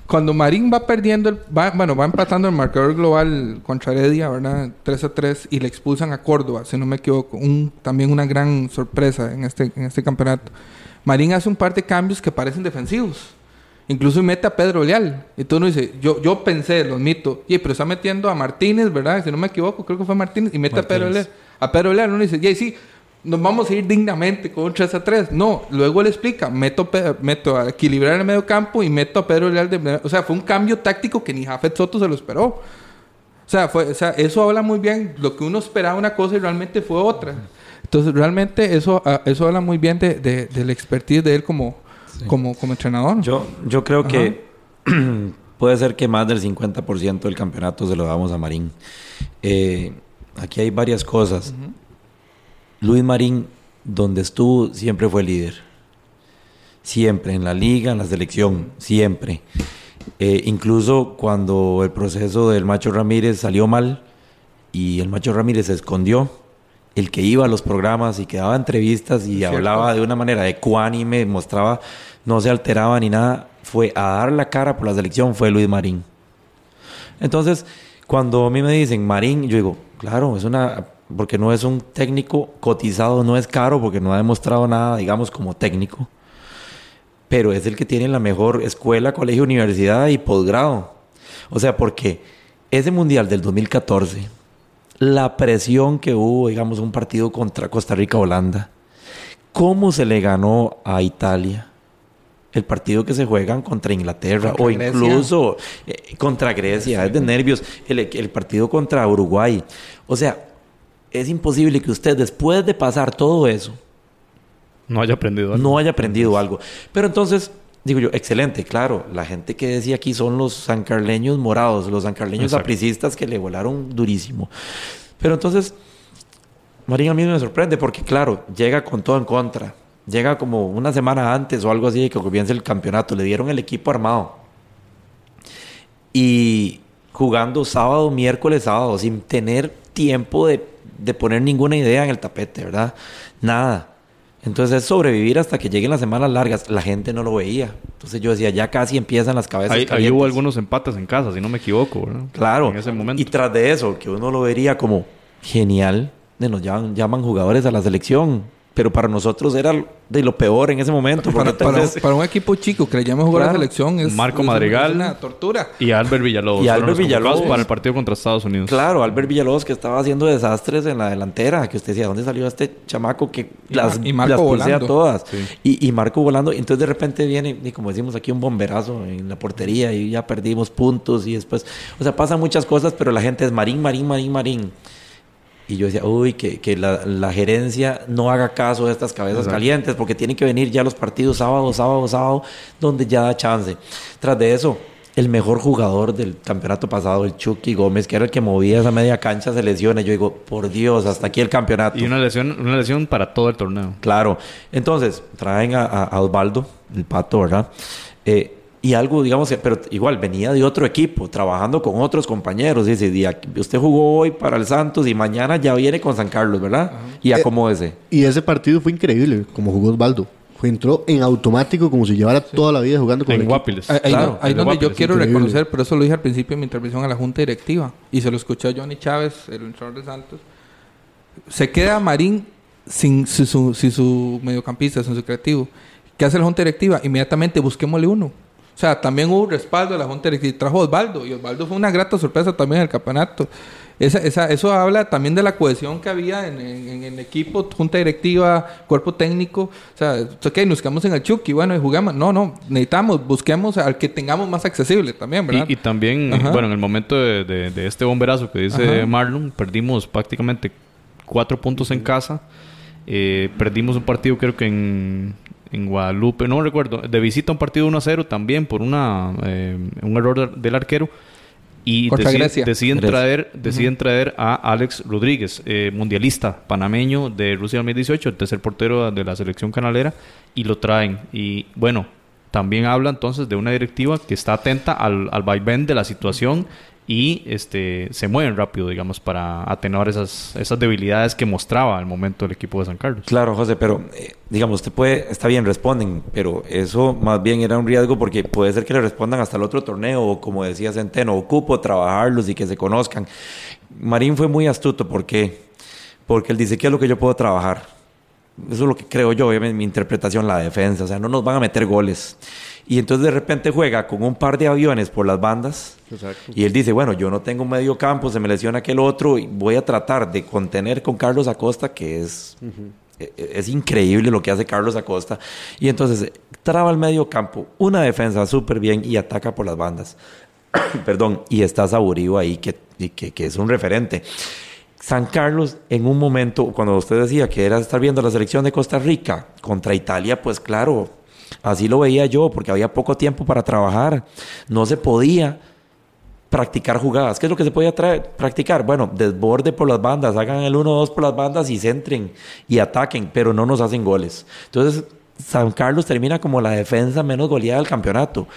cuando Marín va perdiendo, el, va, bueno, va empatando el marcador global contra Heredia, ¿verdad? 3 a 3 y le expulsan a Córdoba, si no me equivoco. Un, también una gran sorpresa en este, en este campeonato. Marín hace un par de cambios que parecen defensivos. Incluso mete a Pedro Leal. Y tú no dices, yo, yo pensé, lo admito, y pero está metiendo a Martínez, ¿verdad? Si no me equivoco, creo que fue Martínez, y mete a Pedro Leal. A Pedro Leal, uno dice, y sí, nos vamos a ir dignamente con un 3 a 3. No, luego él explica, meto, meto a equilibrar el medio campo y meto a Pedro Leal de... O sea, fue un cambio táctico que ni Jafet Soto se lo esperó. O sea, fue, o sea, eso habla muy bien. Lo que uno esperaba una cosa y realmente fue otra. Entonces, realmente eso, ah, eso habla muy bien de, de, del expertise de él como, como, como entrenador.
Yo, yo creo que <clears throat> puede ser que más del 50% del campeonato se lo damos a Marín. Eh, aquí hay varias cosas. Luis Marín, donde estuvo, siempre fue líder. Siempre, en la liga, en la selección, siempre. Eh, incluso cuando el proceso del Macho Ramírez salió mal y el Macho Ramírez se escondió, el que iba a los programas y que daba entrevistas y hablaba de una manera ecuánime, mostraba, no se alteraba ni nada, fue a dar la cara por la selección, fue Luis Marín. Entonces, cuando a mí me dicen Marín, yo digo, claro, es una porque no es un técnico cotizado, no es caro porque no ha demostrado nada, digamos, como técnico, pero es el que tiene la mejor escuela, colegio, universidad y posgrado. O sea, porque ese mundial del 2014, la presión que hubo, digamos, un partido contra Costa Rica-Holanda, cómo se le ganó a Italia, el partido que se juegan contra Inglaterra o incluso eh, contra Grecia, es de nervios, el, el, partido contra Uruguay. O sea, es imposible que usted después de pasar todo eso
no haya aprendido algo.
No haya aprendido algo. Pero entonces, digo yo, excelente, claro, la gente que decía aquí son los sancarleños morados, los sancarleños apricistas que le volaron durísimo. Pero entonces, Marín a mí me sorprende porque, claro, llega con todo en contra. Llega como una semana antes o algo así de que comience el campeonato. Le dieron el equipo armado. Y jugando sábado, miércoles, sábado, sin tener tiempo de de poner ninguna idea en el tapete, ¿verdad? Nada. Entonces es sobrevivir hasta que lleguen las semanas largas. La gente no lo veía. Entonces yo decía, ya casi empiezan las cabezas.
Ahí, ahí hubo algunos empates en casa, si no me equivoco, ¿verdad?
Claro.
En ese momento.
Y tras de eso, que uno lo vería como genial, de nos llaman, llaman jugadores a la selección pero para nosotros era de lo peor en ese momento.
Para, para, un equipo chico que le llama jugar a la selección es
Marco Madrigal
una tortura.
Y Albert Villalobos.
Y Albert Villalobos.
Para el partido contra Estados Unidos.
Claro, Albert Villalobos que estaba haciendo desastres en la delantera. Que usted decía, ¿dónde salió este chamaco que las,
y Marco volando.
todas? Y, y, Marco volando. Entonces de repente viene, y como decimos aquí, un bomberazo en la portería y ya perdimos puntos y después... O sea, pasan muchas cosas, pero la gente es Marín, Marín, Marín, Marín. Y yo decía, uy, que, que la, la, gerencia no haga caso de estas cabezas calientes, porque tienen que venir ya los partidos sábado, sábado, sábado, donde ya da chance. Tras de eso, el mejor jugador del campeonato pasado, el Chucky Gómez, que era el que movía esa media cancha, se lesiona. Yo digo, por Dios, hasta aquí el campeonato.
Y una lesión, una lesión para todo el torneo.
Claro. Entonces, traen a, a Osvaldo, el pato, ¿verdad? Eh, y algo, digamos, pero igual venía de otro equipo, trabajando con otros compañeros. Dice, usted jugó hoy para el Santos y mañana ya viene con San Carlos, ¿verdad? Y Y acomódese.
Eh, y ese partido fue increíble, como jugó Osvaldo. Fue, entró en automático, como si llevara toda la vida jugando con
En Guapiles.
Ahí, claro, ahí donde yo quiero reconocer, pero eso lo dije al principio de mi intervención a la Junta Directiva. Y se lo escuché a Johnny Chávez, el entrenador de Santos. Se queda Marín sin su, sin su mediocampista, sin su creativo. ¿Qué hace la Junta Directiva? Inmediatamente busquémosle uno o sea, también hubo respaldo de la Junta Directiva. Trajo Osvaldo. Y Osvaldo fue una grata sorpresa también en el campeonato. Esa, esa, eso habla también de la cohesión que había en, el equipo, junta directiva, cuerpo técnico. O sea, ok, nos quedamos en el Chucky, bueno, y jugamos. No, no, necesitamos, busquemos al que tengamos más accesible también, ¿verdad?
Y, también, bueno, en el momento de, este bomberazo que dice Marlon, perdimos prácticamente cuatro puntos en casa. Eh, perdimos un partido creo que en en Guadalupe, no recuerdo, de visita un partido 1 a 0 también por una eh, un error del arquero. Y deciden, traer, deciden traer a Alex Rodríguez, eh, mundialista panameño de Rusia 2018, el tercer portero de la selección canalera, y lo traen. Y bueno, también habla entonces de una directiva que está atenta al, al vaivén de la situación y este, se mueven rápido, digamos, para atenuar esas, esas debilidades que mostraba al momento el equipo de San Carlos.
Claro, José, pero eh, digamos, usted puede, está bien, responden, pero eso más bien era un riesgo porque puede ser que le respondan hasta el otro torneo, o como decía Centeno, ocupo trabajarlos y que se conozcan. Marín fue muy astuto, ¿por qué? Porque él dice, ¿qué es lo que yo puedo trabajar? Eso es lo que creo yo, obviamente, mi interpretación, la defensa, o sea, no nos van a meter goles. Y entonces de repente juega con un par de aviones por las bandas. Y él dice, bueno, yo no tengo un medio campo, se me lesiona aquel otro y voy a tratar de contener con Carlos Acosta, que es, e, e, es increíble lo que hace Carlos Acosta. Y entonces traba el medio campo, una defensa súper bien y ataca por las bandas. <coughs> Perdón, y está Saburío ahí, que, que, que es un referente. San Carlos, en un momento, cuando usted decía que era estar viendo la selección de Costa Rica contra Italia, pues claro, Así lo veía yo, porque había poco tiempo para trabajar. No se podía practicar jugadas. ¿Qué es lo que se podía practicar? Bueno, desborde por las bandas, hagan el 1-2 por las bandas y centren y ataquen, pero no nos hacen goles. Entonces, San Carlos termina como la defensa menos goleada del campeonato.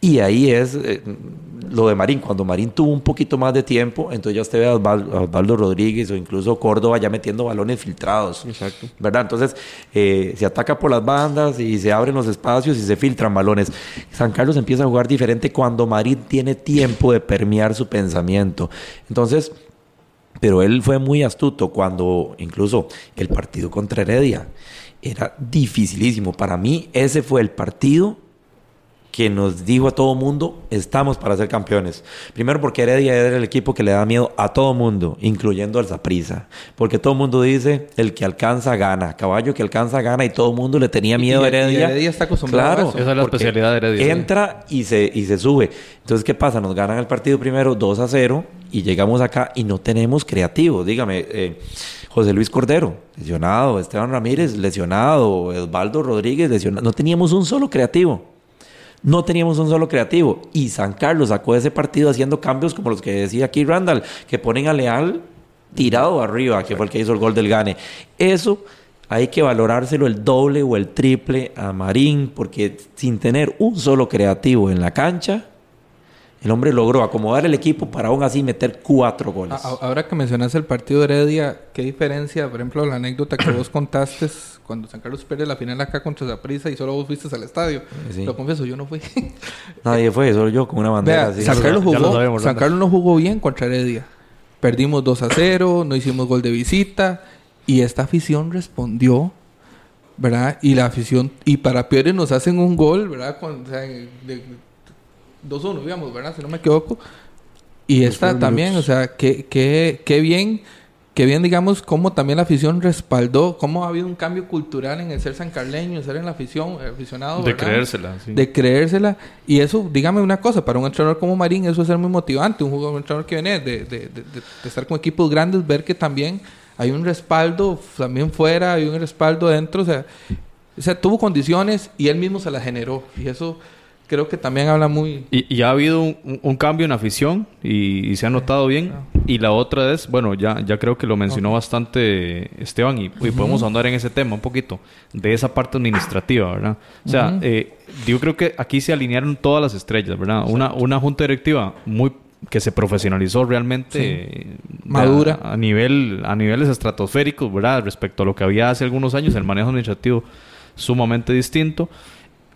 Y ahí es eh, lo de Marín. Cuando Marín tuvo un poquito más de tiempo, entonces ya usted ve a Osvaldo, Rodríguez o incluso Córdoba ya metiendo balones filtrados. Exacto. ¿Verdad? Entonces eh, se ataca por las bandas y se abren los espacios y se filtran balones. San Carlos empieza a jugar diferente cuando Marín tiene tiempo de permear su pensamiento. Entonces, pero él fue muy astuto cuando incluso el partido contra Heredia era dificilísimo. Para mí ese fue el partido que nos dijo a todo mundo, estamos para ser campeones. Primero porque Heredia era el equipo que le da miedo a todo mundo, incluyendo al Zaprisa. Porque todo el mundo dice, el que alcanza gana. Caballo que alcanza gana y todo el mundo le tenía miedo a Heredia.
Heredia está acostumbrado
claro, a eso. Esa es la especialidad de Heredia.
Entra y se, y se sube. Entonces, ¿qué pasa? Nos ganan el partido primero 2 a 0 y llegamos acá y no tenemos creativos. Dígame, eh, José Luis Cordero, lesionado. Esteban Ramírez, lesionado. Osvaldo Rodríguez, lesionado. No teníamos un solo creativo no teníamos un solo creativo. Y San Carlos sacó ese partido haciendo cambios como los que decía aquí Randall, que ponen a Leal tirado arriba, que fue el que hizo el gol del Gane. Eso hay que valorárselo el doble o el triple a Marín, porque sin tener un solo creativo en la cancha, el hombre logró acomodar el equipo para aún así meter cuatro goles.
Ahora que mencionas el partido de Heredia, ¿qué diferencia? Por ejemplo, la anécdota que vos contaste cuando San Carlos pierde la final acá contra Zaprisa y solo vos fuiste al estadio. Lo confieso, yo no fui. <laughs>
Nadie fue, solo yo con una bandera.
San, Carlos jugó, San Carlos no jugó bien contra Heredia. Perdimos 2 a 0, no hicimos gol de visita y esta afición respondió ¿verdad? Y la afición, y para Pierre nos hacen un gol, ¿verdad? Con, o sea, de, 2-1, digamos, ¿verdad? Si no me equivoco. Y esta también, o sea, qué, qué, qué bien, qué bien, digamos, cómo también la afición respaldó, cómo ha habido un cambio cultural en el ser sancarleño, ser en la afición, aficionado.
De creérsela, sí.
De creérsela. Y eso, dígame una cosa, para un entrenador como Marín, eso es ser muy motivante. Un jugador, un entrenador que viene de, de, de, estar con equipos grandes, ver que también hay un respaldo también fuera, hay un respaldo dentro, o sea, o sea, tuvo condiciones y él mismo se las generó. Y eso creo que también habla muy...
Y, ha habido un, cambio en afición y, se ha notado bien. Y la otra es, bueno, ya, ya creo que lo mencionó bastante Esteban y, podemos andar en ese tema un poquito, de esa parte administrativa, ¿verdad? O sea, eh, yo creo que aquí se alinearon todas las estrellas, ¿verdad? Una, una junta directiva muy que se profesionalizó realmente
madura
a, nivel a niveles estratosféricos, ¿verdad? Respecto a lo que había hace algunos años, el manejo administrativo sumamente distinto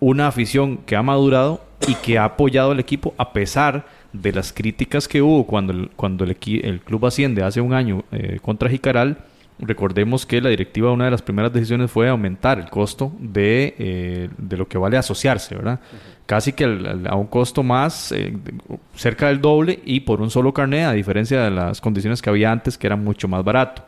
una afición que ha madurado y que ha apoyado al equipo a pesar de las críticas que hubo cuando el, cuando el, el club asciende hace un año eh, contra Jicaral. Recordemos que la directiva, una de las primeras decisiones fue aumentar el costo de, eh, de lo que vale asociarse, ¿verdad? Casi que a un costo más, eh, cerca del doble y por un solo carnet, a diferencia de las condiciones que había antes, que era mucho más barato.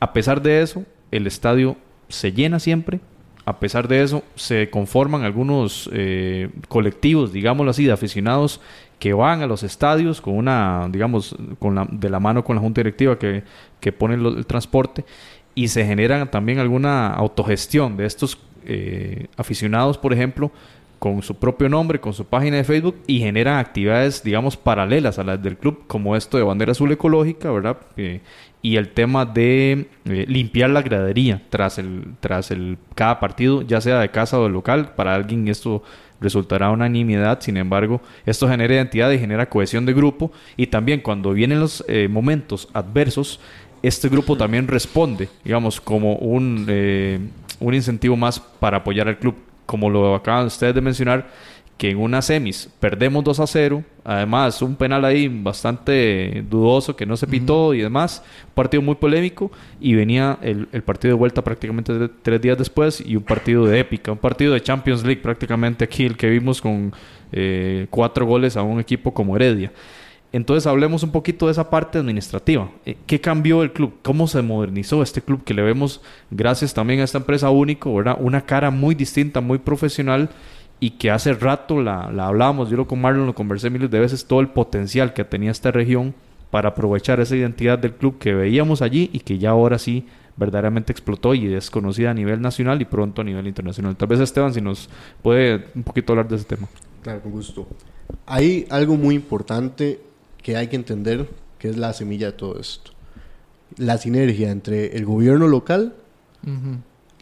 A pesar de eso, el estadio se llena siempre, a pesar de eso, se conforman algunos eh, colectivos, digámoslo así, de aficionados que van a los estadios con una, digamos, con la, de la mano con la junta directiva que, que pone el, transporte y se generan también alguna autogestión de estos eh, aficionados, por ejemplo, con su propio nombre, con su página de Facebook y generan actividades, digamos, paralelas a las del club, como esto de bandera azul ecológica, ¿verdad? Y el tema de eh, limpiar la gradería tras el tras el cada partido ya sea de casa o de local para alguien esto resultará unanimidad. Sin embargo, esto genera identidad y genera cohesión de grupo. Y también cuando vienen los eh, momentos adversos, este grupo también responde, digamos, como un, eh, un incentivo más para apoyar al club. Como lo acaban ustedes de mencionar, que en una semis perdemos 2 a 0, además un penal ahí bastante dudoso que no se pitó y demás, un partido muy polémico y venía el, partido de vuelta prácticamente tres días después y un partido de épica, un partido de Champions League prácticamente aquí el que vimos con eh, cuatro goles a un equipo como Heredia. Entonces hablemos un poquito de esa parte administrativa. Eh, ¿Qué cambió el club? ¿Cómo se modernizó este club? Que le vemos, gracias también a esta empresa único, ¿verdad? una cara muy distinta, muy profesional y que hace rato la, la hablábamos, yo lo con Marlon lo conversé miles de veces, todo el potencial que tenía esta región para aprovechar esa identidad del club que veíamos allí y que ya ahora sí verdaderamente explotó y es conocida a nivel nacional y pronto a nivel internacional. Tal vez Esteban, si nos puede un poquito hablar de ese tema.
Claro, con gusto. Hay algo muy importante que hay que entender, que es la semilla de todo esto. La sinergia entre el gobierno local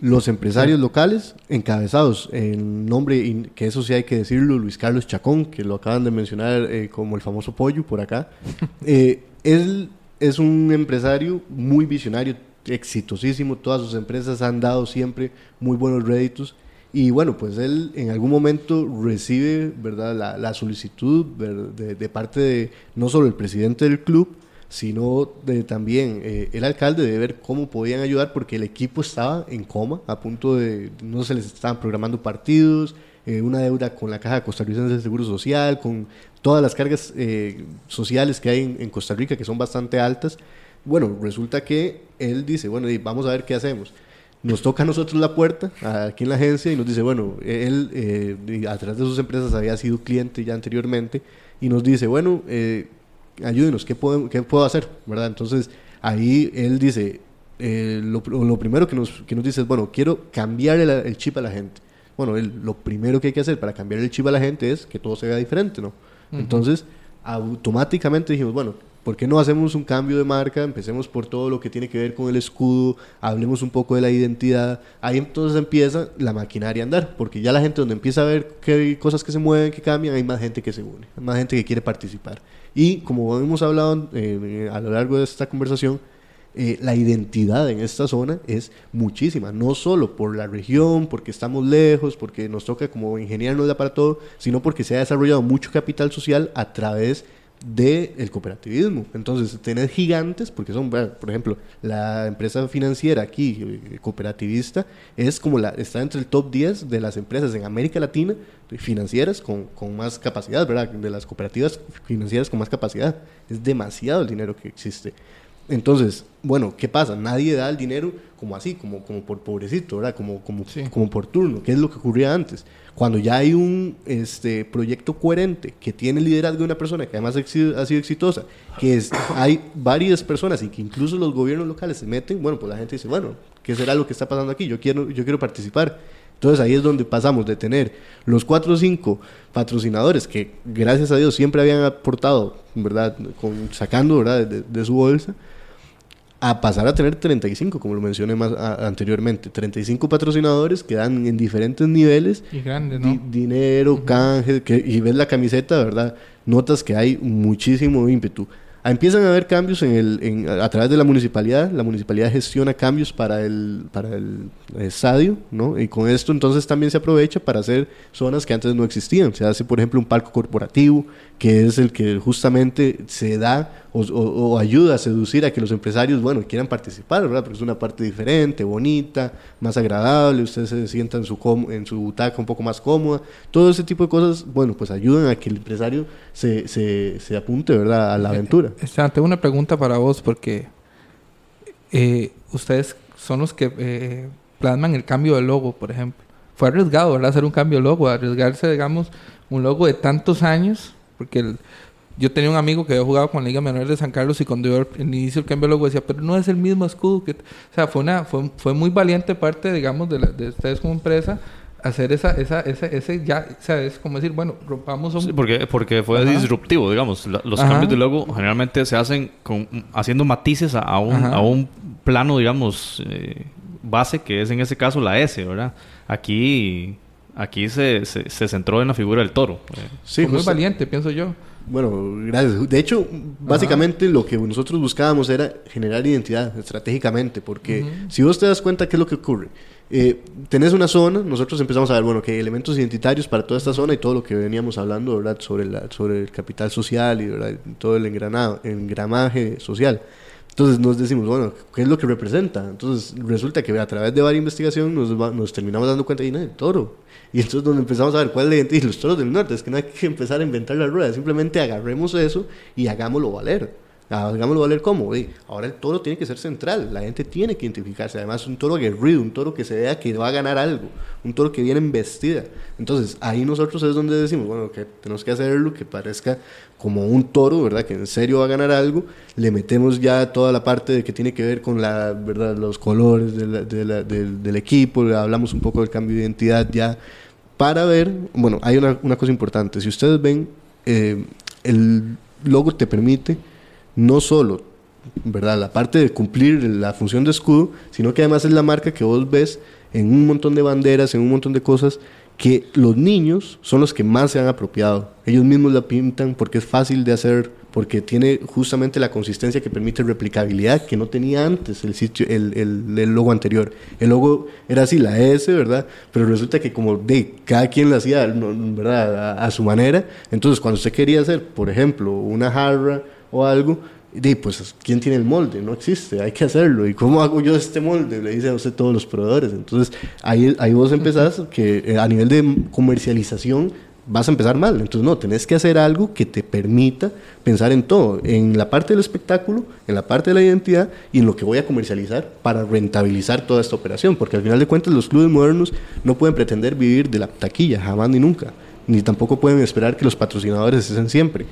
los empresarios locales, encabezados en nombre, que eso sí hay que decirlo, Luis Carlos Chacón, que lo acaban de mencionar eh, como el famoso pollo por acá, <laughs> eh, él es un empresario muy visionario, exitosísimo, todas sus empresas han dado siempre muy buenos réditos. Y bueno, pues él en algún momento recibe ¿verdad? La, solicitud de, de, parte de no solo el presidente del club, sino también eh, el alcalde de ver cómo podían ayudar porque el equipo estaba en coma, a punto de, no se les estaban programando partidos, eh, una deuda con la Caja Costarricense de Seguro Social, con todas las cargas eh, sociales que hay en, Costa Rica, que son bastante altas. Bueno, resulta que él dice, bueno, vamos a ver qué hacemos. Nos toca a nosotros la puerta, aquí en la agencia, y nos dice, bueno, él a través de sus empresas había sido cliente ya anteriormente, y nos dice, bueno, ayúdenos, ¿qué puedo, qué puedo hacer? ¿verdad? Entonces, ahí él dice, eh, lo, lo, primero que nos, que nos dice es, bueno, quiero cambiar el, chip a la gente. Bueno, lo primero que hay que hacer para cambiar el chip a la gente es que todo se vea diferente, ¿no? Entonces, automáticamente dijimos, bueno, ¿por qué no hacemos un cambio de marca? Empecemos por todo lo que tiene que ver con el escudo, hablemos un poco de la identidad. Ahí entonces empieza la maquinaria a andar, porque ya la gente donde empieza a ver que hay cosas que se mueven, que cambian, hay más gente que se une, más gente que quiere participar. Y como hemos hablado eh, a lo largo de esta conversación, eh, la identidad en esta zona es muchísima, no solo por la región, porque estamos lejos, porque nos toca como ingeniarnos para todo, sino porque se ha desarrollado mucho capital social a través del cooperativismo. Entonces, tener gigantes, porque son, por ejemplo, la empresa financiera aquí, eh, cooperativista, es como la, está entre el top 10 de las empresas en América Latina financieras con, con más capacidad, ¿verdad? De las cooperativas financieras con más capacidad. Es demasiado el dinero que existe. Entonces, bueno, ¿qué pasa? Nadie da el dinero como así, como, como por pobrecito, ¿verdad? Como, como, como por turno, que es lo que ocurría antes. Cuando ya hay un este, proyecto coherente que tiene liderazgo de una persona que además ha sido, ha sido exitosa, que es, hay varias personas y que incluso los gobiernos locales se meten, bueno, pues la gente dice, bueno, ¿qué será lo que está pasando aquí? Yo quiero, yo quiero participar. Entonces ahí es donde pasamos de tener los cuatro o cinco patrocinadores que gracias a Dios siempre habían aportado, ¿verdad? Con, sacando, ¿verdad? de su bolsa a pasar a tener 35, como lo mencioné más anteriormente. 35 patrocinadores que dan en diferentes niveles.
Y grande, ¿no?
dinero, canje, que, y ves la camiseta, ¿verdad? Notas que hay muchísimo ímpetu. Empiezan a haber cambios en el, a través de la municipalidad. La municipalidad gestiona cambios para el, para el estadio, ¿no? Y con esto entonces también se aprovecha para hacer zonas que antes no existían. Se hace, por ejemplo, un palco corporativo, que es el que justamente se da o, ayuda a seducir a que los empresarios, bueno, quieran participar, ¿verdad? Porque es una parte diferente, bonita, más agradable, ustedes se sientan en su, en su butaca un poco más cómoda. Todo ese tipo de cosas, bueno, pues ayudan a que el empresario se, se, se apunte, ¿verdad? A la aventura.
Esteban, tengo una pregunta para vos porque eh, ustedes son los que eh, plasman el cambio de logo, por ejemplo. Fue arriesgado, ¿verdad? Hacer un cambio de logo, arriesgarse, digamos, un logo de tantos años, porque yo tenía un amigo que había jugado con la Liga Menor de San Carlos y cuando yo al inicio el cambio de logo decía, pero no es el mismo escudo. Que... O sea, fue, una, fue, fue muy valiente parte, digamos, de, de ustedes como empresa hacer esa, esa, ese, ese ya, o sea, es como decir, bueno, rompamos un...
Sí, porque, porque fue disruptivo, digamos. los cambios de logo generalmente se hacen con, haciendo matices a, un, a un plano, digamos, eh, base, que es en ese caso la S, ¿verdad? Aquí Aquí se, se, centró en la figura del toro.
Sí, muy valiente, pienso yo.
Bueno, gracias. De hecho, básicamente lo que nosotros buscábamos era generar identidad estratégicamente, porque si vos te das cuenta, ¿qué es lo que ocurre? Eh, tenés una zona, nosotros empezamos a ver, bueno, que hay elementos identitarios para toda esta zona y todo lo que veníamos hablando, ¿verdad? Sobre, la, sobre el capital social y todo el engranado, engramaje social. Entonces nos decimos, bueno, ¿qué es lo que representa? Entonces resulta que a través de varias investigaciones nos, nos terminamos dando cuenta de el toro. Y entonces donde empezamos a ver cuál es la identidad, los toros del norte, es que no hay que empezar a inventar la rueda, simplemente agarremos eso y hagámoslo valer. Hagámoslo valer como, ahora el toro tiene que ser central, la gente tiene que identificarse, además un toro aguerrido, un toro que se vea que va a ganar algo, un toro que viene en vestida. Entonces ahí nosotros es donde decimos, bueno, que tenemos que hacerlo, que parezca como un toro, ¿verdad? Que en serio va a ganar algo, le metemos ya toda la parte de que tiene que ver con la, ¿verdad? los colores del, equipo, hablamos un poco del cambio de identidad ya, para ver, bueno, hay una, una cosa importante, si ustedes ven, eh, el logo te permite no solo ¿verdad? la parte de cumplir la función de escudo, sino que además es la marca que vos ves en un montón de banderas, en un montón de cosas, que los niños son los que más se han apropiado. Ellos mismos la pintan porque es fácil de hacer, porque tiene justamente la consistencia que permite replicabilidad que no tenía antes el, sitio, el, el, logo anterior. El logo era así, la S, ¿verdad? Pero resulta que como de cada quien lo hacía ¿verdad? a su manera, entonces cuando usted quería hacer, por ejemplo, una jarra, o algo, y pues, ¿quién tiene el molde? No existe, hay que hacerlo. ¿Y cómo hago yo este molde? Le dice a usted todos los proveedores. Entonces, ahí, ahí vos empezás que eh, a nivel de comercialización vas a empezar mal. Entonces, no, tenés que hacer algo que te permita pensar en todo, en la parte del espectáculo, en la parte de la identidad y en lo que voy a comercializar para rentabilizar toda esta operación. Porque al final de cuentas, los clubes modernos no pueden pretender vivir de la taquilla, jamás ni nunca. Ni tampoco pueden esperar que los patrocinadores estén siempre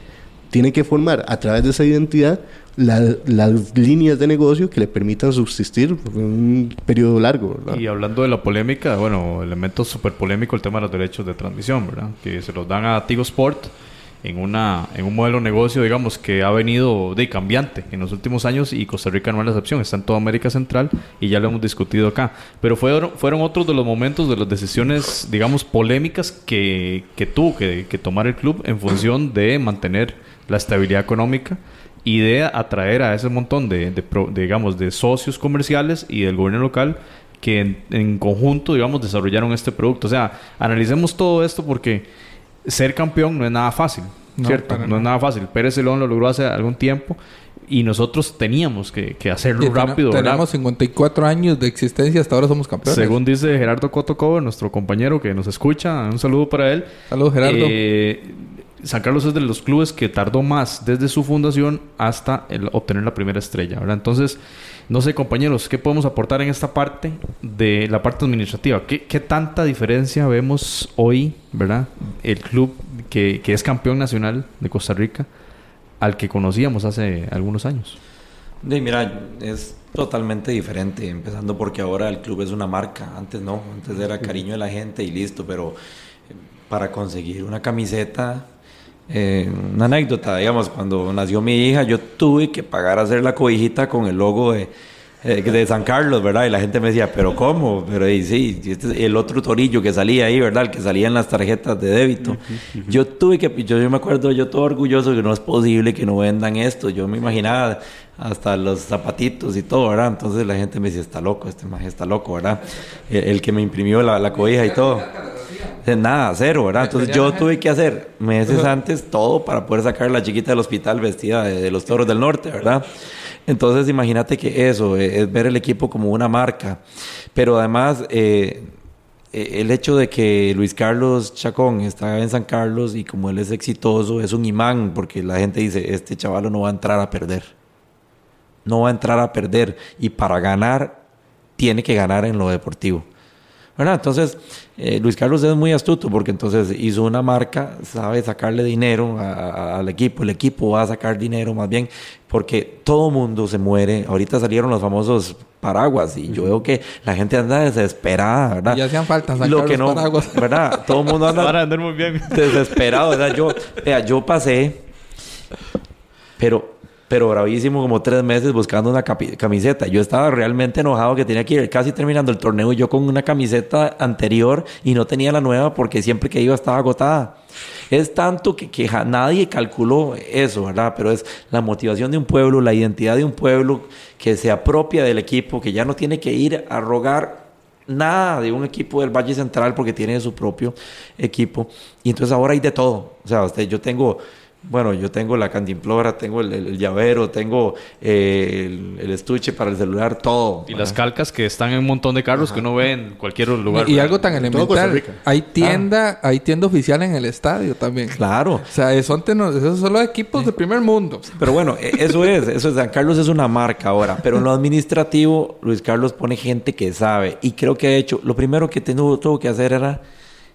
tiene que formar a través de esa identidad las líneas de negocio que le permitan subsistir por un periodo largo.
Y hablando de la polémica, bueno, elemento súper polémico el tema de los derechos de transmisión, ¿verdad? Que se los dan a Tigo Sport en, una, en un modelo de negocio, digamos, que ha venido de cambiante en los últimos años y Costa Rica no es la excepción, está en toda América Central y ya lo hemos discutido acá. Pero fueron, fueron otros de los momentos de las decisiones, digamos, polémicas que, que tuvo que, que tomar el club en función de mantener la estabilidad económica y de atraer a ese montón de, digamos, de socios comerciales y del gobierno local que en, conjunto, digamos, desarrollaron este producto. O sea, analicemos todo esto porque ser campeón no es nada fácil, ¿cierto? No es nada fácil. Pérez Celón lo logró hace algún tiempo y nosotros teníamos que, hacerlo rápido.
Tenemos 54 años de existencia, hasta ahora somos campeones.
Según dice Gerardo Cotocobo, nuestro compañero que nos escucha, un saludo para él.
Saludos, Gerardo.
Eh, San Carlos es de los clubes que tardó más desde su fundación hasta obtener la primera estrella, ¿verdad? Entonces, no sé, compañeros, ¿qué podemos aportar en esta parte de la parte administrativa? ¿Qué, tanta diferencia vemos hoy, ¿verdad? El club que, es campeón nacional de Costa Rica al que conocíamos hace algunos años.
Sí, mira, es totalmente diferente, empezando porque ahora el club es una marca, antes no, antes era cariño de la gente y listo, pero para conseguir una camiseta eh, una anécdota, digamos, cuando nació mi hija, yo tuve que pagar a hacer la cobijita con el logo de, eh, de San Carlos, ¿verdad? Y la gente me decía, ¿pero cómo? Pero y sí, este el otro torillo que salía ahí, ¿verdad? El que salía en las tarjetas de débito. Yo tuve que, yo, yo me acuerdo, yo todo orgulloso que no es posible que no vendan esto. Yo me imaginaba hasta los zapatitos y todo, ¿verdad? Entonces la gente me decía, está loco, este maje está loco, ¿verdad? El, que me imprimió la, la cobija y todo. <laughs> Nada, cero, ¿verdad? Entonces yo tuve que hacer meses antes todo para poder sacar a la chiquita del hospital vestida de, los toros del norte, ¿verdad? Entonces imagínate que eso, eh, es ver el equipo como una marca. Pero además, eh, eh, el hecho de que Luis Carlos Chacón está en San Carlos y como él es exitoso, es un imán, porque la gente dice, este chaval no va a entrar a perder. No va a entrar a perder. Y para ganar, tiene que ganar en lo deportivo. Entonces, eh, Luis Carlos es muy astuto porque entonces hizo una marca, sabe sacarle dinero al equipo, el equipo va a sacar dinero más bien porque todo mundo se muere. Ahorita salieron los famosos paraguas y yo veo que la gente anda desesperada, ¿verdad?
Ya hacían falta sacar
Lo que no, paraguas. <laughs> ¿verdad? Todo el mundo <laughs> anda
muy bien.
desesperado, ¿verdad? Yo, vea, yo pasé, pero pero bravísimo como tres meses buscando una camiseta. Yo estaba realmente enojado que tenía que ir casi terminando el torneo y yo con una camiseta anterior y no tenía la nueva porque siempre que iba estaba agotada. Es tanto que, que nadie calculó eso, ¿verdad? Pero es la motivación de un pueblo, la identidad de un pueblo que se apropia del equipo, que ya no tiene que ir a rogar nada de un equipo del Valle Central porque tiene su propio equipo. Y entonces ahora hay de todo. O sea, usted, yo tengo bueno, yo tengo la cantimplora, tengo el, llavero, tengo eh, el, estuche para el celular, todo.
Y las calcas que están en un montón de carros que uno ve en cualquier lugar.
Y, algo tan elemental. Hay tienda, hay tienda oficial en el estadio también.
Claro.
O sea, son, esos son los equipos de primer mundo.
Pero bueno, e, eso es, eso es. San Carlos es una marca ahora. Pero en lo administrativo, Luis Carlos pone gente que sabe. Y creo que ha hecho, lo primero que tuvo, tuvo que hacer era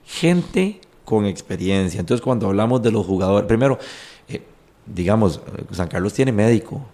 gente con experiencia. Entonces, cuando hablamos de los jugadores, primero, eh, digamos, San Carlos tiene médico,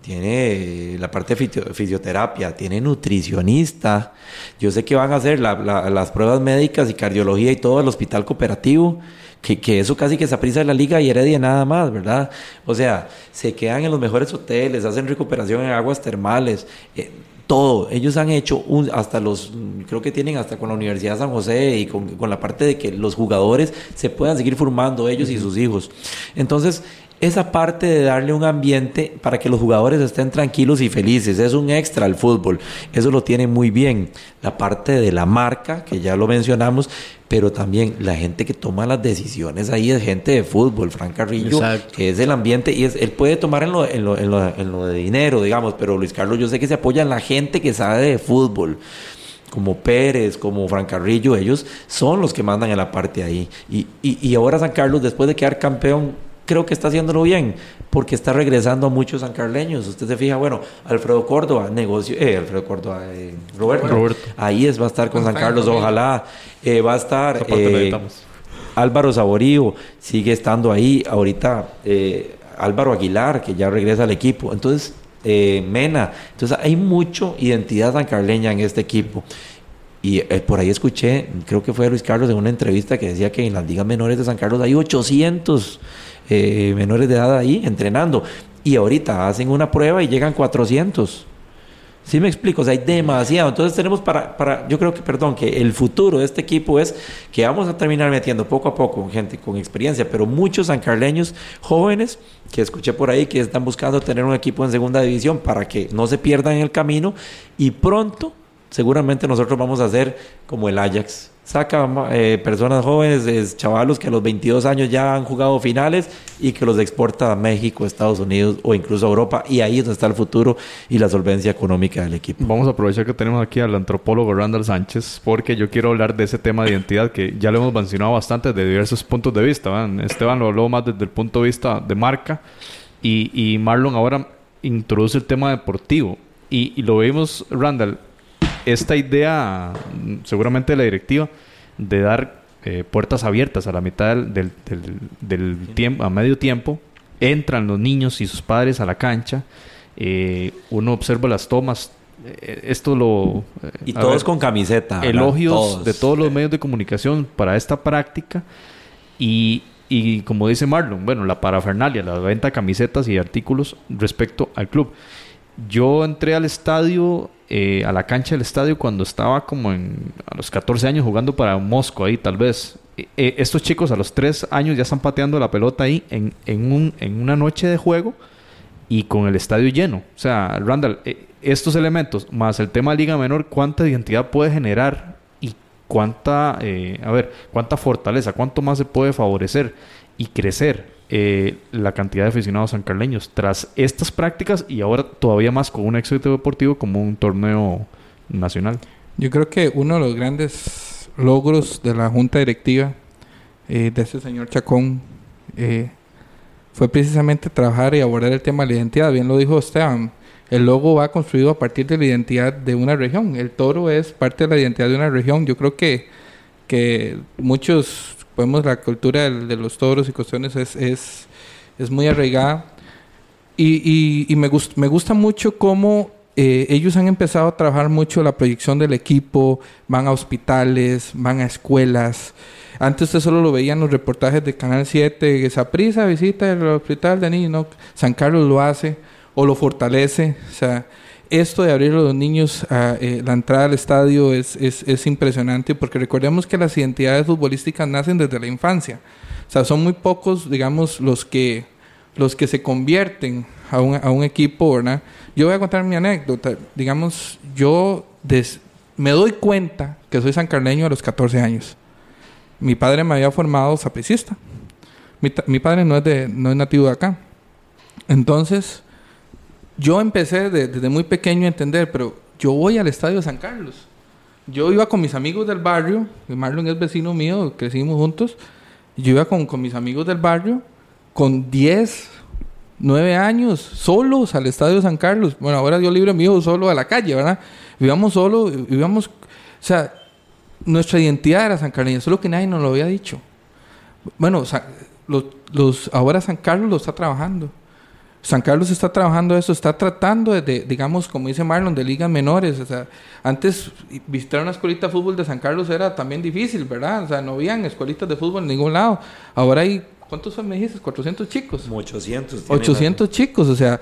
tiene la parte de fisioterapia, tiene nutricionista. Yo sé que van a hacer las pruebas médicas y cardiología y todo el hospital cooperativo. Que, que, eso casi que se aprisa de la liga y Heredia nada más, ¿verdad? O sea, se quedan en los mejores hoteles, hacen recuperación en aguas termales. Eh, todo. Ellos han hecho un, hasta los, creo que tienen hasta con la Universidad de San José y con, la parte de que los jugadores se puedan seguir formando ellos y sus hijos. Entonces, esa parte de darle un ambiente para que los jugadores estén tranquilos y felices, es un extra al fútbol. Eso lo tiene muy bien. La parte de la marca, que ya lo mencionamos, pero también la gente que toma las decisiones ahí es gente de fútbol, Frank Carrillo, que es el ambiente y es, él puede tomar en lo, en, lo, en, lo, en lo de dinero, digamos, pero Luis Carlos yo sé que se apoya en la gente que sabe de fútbol como Pérez, como Frank Carrillo, ellos son los que mandan en la parte ahí. Y, y, y ahora San Carlos, después de quedar campeón, creo que está haciéndolo bien, porque está regresando a muchos sancarleños. Usted se fija, bueno, Alfredo Córdoba, negocio, eh, Alfredo Córdoba, eh, Roberto, ahí es, va a estar con San Carlos, ojalá, eh, va a estar eh, Álvaro Saborío, sigue estando ahí, ahorita Álvaro Aguilar, que ya regresa al equipo, entonces Mena, entonces hay mucho identidad sancarleña en este equipo. Y por ahí escuché, creo que fue Luis Carlos en una entrevista que decía que en las ligas menores de San Carlos hay 800 eh, menores de edad ahí entrenando. Y ahorita hacen una prueba y llegan 400. ¿Sí me explico? O sea, hay demasiado. Entonces tenemos para, para, yo creo que, perdón, que el futuro de este equipo es que vamos a terminar metiendo poco a poco gente con experiencia, pero muchos sancarleños jóvenes que escuché por ahí que están buscando tener un equipo en segunda división para que no se pierdan en el camino y pronto seguramente nosotros vamos a hacer como el Ajax saca eh, personas jóvenes, chavalos que a los 22 años ya han jugado finales y que los exporta a México, Estados Unidos o incluso a Europa. Y ahí es donde está el futuro y la solvencia económica del equipo.
Vamos a aprovechar que tenemos aquí al antropólogo Randall Sánchez porque yo quiero hablar de ese tema de identidad que ya lo hemos mencionado bastante de diversos puntos de vista. Esteban lo habló más desde el punto de vista de marca y, y Marlon ahora introduce el tema deportivo. Y, y lo vimos, Randall, esta idea, seguramente de la directiva, de dar eh, puertas abiertas a la mitad del, tiempo, a medio tiempo, entran los niños y sus padres a la cancha, eh, uno observa las tomas, eh, esto lo...
y todos con camiseta.
Elogios de todos los medios de comunicación para esta práctica y, y como dice Marlon, bueno, la parafernalia, la venta de camisetas y artículos respecto al club. Yo entré al estadio, eh, a la cancha del estadio cuando estaba como en, a los 14 años jugando para Mosco ahí tal vez. Eh, eh, estos chicos a los 3 años ya están pateando la pelota ahí en, en, un, en una noche de juego y con el estadio lleno. O sea, Randall, estos elementos más el tema de Liga Menor, ¿cuánta identidad puede generar cuánta, a ver, cuánta fortaleza, cuánto más se puede favorecer y crecer eh, la cantidad de aficionados sancarleños tras estas prácticas y ahora todavía más con un éxito deportivo como un torneo nacional.
Yo creo que uno de los grandes logros de la junta directiva eh, de ese señor Chacón eh, fue precisamente trabajar y abordar el tema de la identidad. Bien lo dijo Esteban, el logo va construido a partir de la identidad de una región. El toro es parte de la identidad de una región. Yo creo que, que muchos podemos, la cultura de, los toros y cuestiones es, es, es muy arraigada. Y, y, me, me gusta mucho cómo eh, ellos han empezado a trabajar mucho la proyección del equipo, van a hospitales, van a escuelas. Antes usted solo lo veía en los reportajes de Canal 7, esa prisa visita el hospital de niños, no, San Carlos lo hace o lo fortalece, o sea, esto de abrir a los niños a eh, la entrada al estadio es, es, es, impresionante porque recordemos que las identidades futbolísticas nacen desde la infancia. O sea, son muy pocos, digamos, los que, los que se convierten a un, a un equipo, ¿verdad? Yo voy a contar mi anécdota. Digamos, yo me doy cuenta que soy sancarleño a los 14 años. Mi padre me había formado sapecista. Mi, mi padre no es, de, no es nativo de acá. Entonces, yo empecé desde muy pequeño a entender, pero yo voy al estadio San Carlos. Yo iba con mis amigos del barrio, Marlon es vecino mío, crecimos juntos. Yo iba con, mis amigos del barrio con 10, 9 años, solos al estadio San Carlos. Bueno, ahora yo libre mío solo a la calle, ¿verdad? Vivíamos solo, vivíamos. O sea, nuestra identidad era San Carlos, solo que nadie nos lo había dicho. Bueno, los, los, ahora San Carlos lo está trabajando. San Carlos está trabajando eso, está tratando de, digamos, como dice Marlon, de ligas menores. O sea, antes visitar una escuelita de fútbol de San Carlos era también difícil, ¿verdad? O sea, no habían escuelitas de fútbol en ningún lado. Ahora hay, ¿cuántos son, me dijiste? 400 chicos.
800.
800 chicos, o sea,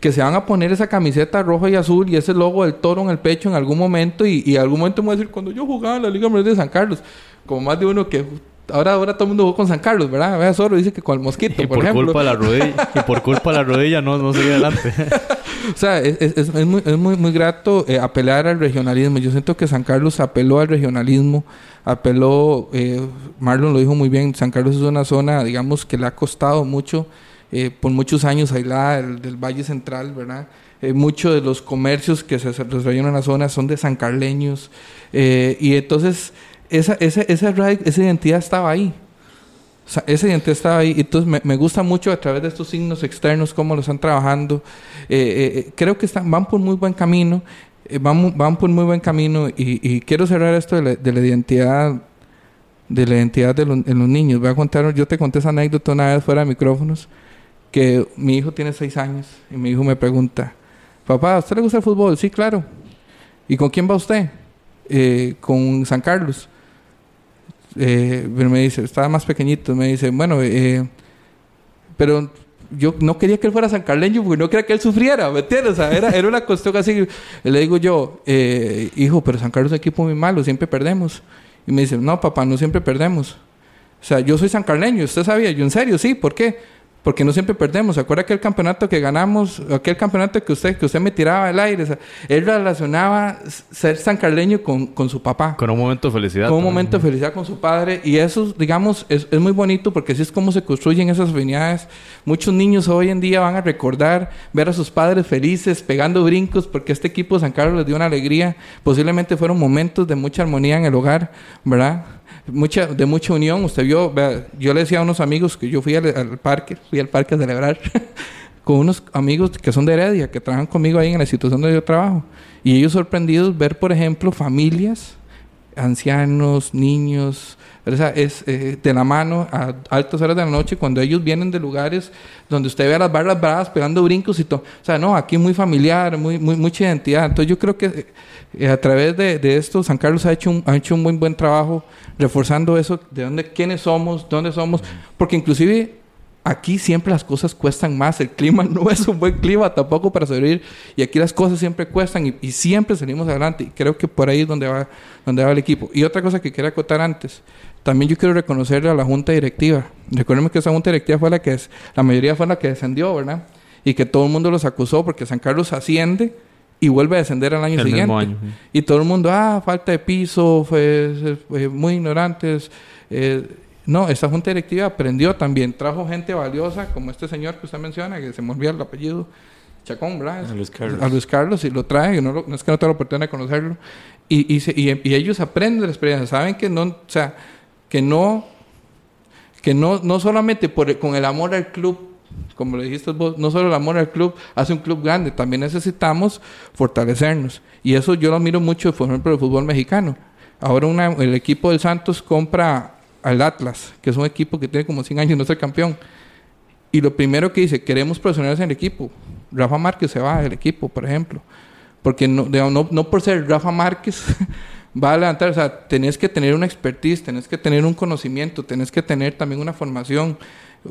que se van a poner esa camiseta roja y azul y ese logo del toro en el pecho en algún momento y, y algún momento me voy a decir, cuando yo jugaba en la Liga Menor de San Carlos, como más de uno que Ahora, ahora todo el mundo jugó con San Carlos, ¿verdad? Vea, solo dice que con el mosquito,
y
por, ejemplo.
Culpa de la rodilla, y por culpa de la rodilla no, no sigue adelante. <laughs>
o sea, es, es, es, muy, es muy, muy grato eh, apelar al regionalismo. Yo siento que San Carlos apeló al regionalismo, apeló, eh, Marlon lo dijo muy bien, San Carlos es una zona, digamos, que le ha costado mucho, eh, por muchos años aislada del, del Valle Central, ¿verdad? Eh, muchos de los comercios que se desarrollan en la zona son de sancarleños. Y entonces esa, esa, esa, esa identidad estaba ahí. esa identidad estaba ahí. Entonces me, me, gusta mucho a través de estos signos externos cómo lo están trabajando. Eh, eh, eh creo que están, van por muy buen camino. Van, van por muy buen camino. Y, quiero cerrar esto de la, de la, identidad de la identidad de, los niños. Voy a contar, yo te conté esa anécdota una vez fuera de micrófonos, que mi hijo tiene seis años y mi hijo me pregunta, papá, ¿a usted le gusta el fútbol? Sí, claro. ¿Y con quién va usted? Eh, con San Carlos eh, me dice, estaba más pequeñito, me dice, bueno, eh, pero yo no quería que él fuera San Carleño porque no quería que él sufriera, ¿me entiendes? Era, era una cuestión así. Le digo yo, hijo, pero San Carlos es un equipo muy malo, siempre perdemos. Y me dice, no, papá, no siempre perdemos. O sea, yo soy San Carleño, ¿usted sabía? Yo, ¿en serio? Sí, ¿por qué? Porque no siempre perdemos. ¿Se acuerda aquel campeonato que ganamos, aquel campeonato que usted, que usted me tiraba al aire? O sea, él relacionaba ser sancarleño con, con su papá.
Con un momento de felicidad.
Con un momento de felicidad con su padre. Y eso, digamos, es, es, muy bonito porque así es como se construyen esas afinidades. Muchos niños hoy en día van a recordar ver a sus padres felices, pegando brincos, porque este equipo de San Carlos les dio una alegría. Posiblemente fueron momentos de mucha armonía en el hogar, ¿verdad? Mucha, de mucha unión. Usted vio, yo le decía a unos amigos que yo fui al, al parque, fui al parque a celebrar <laughs> con unos amigos que son de Heredia, que trabajan conmigo ahí en la institución donde yo trabajo. Y ellos sorprendidos ver, por ejemplo, familias, ancianos, niños, o sea, es eh, de la mano a altas horas de la noche cuando ellos vienen de lugares donde usted ve a las barras bravas pegando brincos y todo. O sea, no, aquí muy familiar, muy, muy mucha identidad. Entonces yo creo que eh, a través de, de, esto San Carlos ha hecho un, ha hecho un muy buen trabajo reforzando eso de dónde, quiénes somos, dónde somos, porque inclusive aquí siempre las cosas cuestan más, el clima <laughs> no es un buen clima tampoco para sobrevivir y aquí las cosas siempre cuestan y, y siempre salimos adelante y creo que por ahí es donde va, donde va el equipo. Y otra cosa que quería acotar antes, también yo quiero reconocerle a la junta directiva. Recuerden que esa junta directiva fue la que es, la mayoría fue la que descendió, ¿verdad? Y que todo el mundo los acusó porque San Carlos asciende y vuelve a descender al año el siguiente. Año. Y todo el mundo, ah, falta de piso, fue, fue muy ignorantes. Eh, no, esa junta directiva aprendió también, trajo gente valiosa, como este señor que usted menciona, que se me olvida el apellido, Chacón, ¿verdad?
A Luis Carlos.
A Luis Carlos, y lo trae, no, lo, no es que no tenga la oportunidad de conocerlo. Y, y, se, y, y, ellos aprenden de la experiencia, saben que no, o sea, que no, que no, no solamente con el amor al club, como le dijiste vos, no solo el amor al club hace un club grande, también necesitamos fortalecernos. Y eso yo lo miro mucho, por ejemplo, el fútbol mexicano. Ahora el equipo del Santos compra al Atlas, que es un equipo que tiene como 100 años y no ser campeón. Y lo primero que dice, queremos profesionales en el equipo. Rafa Márquez se va del equipo, por ejemplo. Porque no, no, no por ser Rafa Márquez <laughs> va a levantar. O sea, tenés que tener una expertise, tenés que tener un conocimiento, tenés que tener también una formación,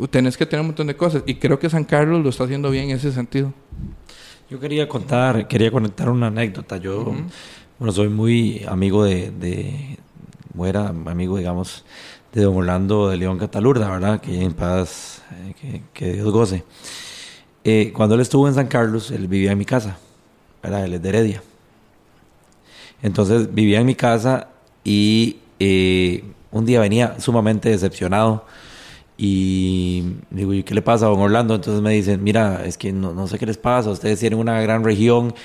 tenés que tener un montón de cosas. Y creo que San Carlos lo está haciendo bien en ese sentido.
Yo quería contar, quería conectar una anécdota. Yo, bueno, soy muy amigo de, de, era amigo, digamos, de don Orlando de León Catalurda, ¿verdad? Que en paz, eh, que, Dios goce. Eh, cuando él estuvo en San Carlos, él vivía en mi casa, ¿verdad? Él es de Heredia. Entonces vivía en mi casa y eh, un día venía sumamente decepcionado y digo, ¿y qué le pasa a don Orlando? Entonces me dicen, mira, es que no, no sé qué les pasa, ustedes tienen una gran región,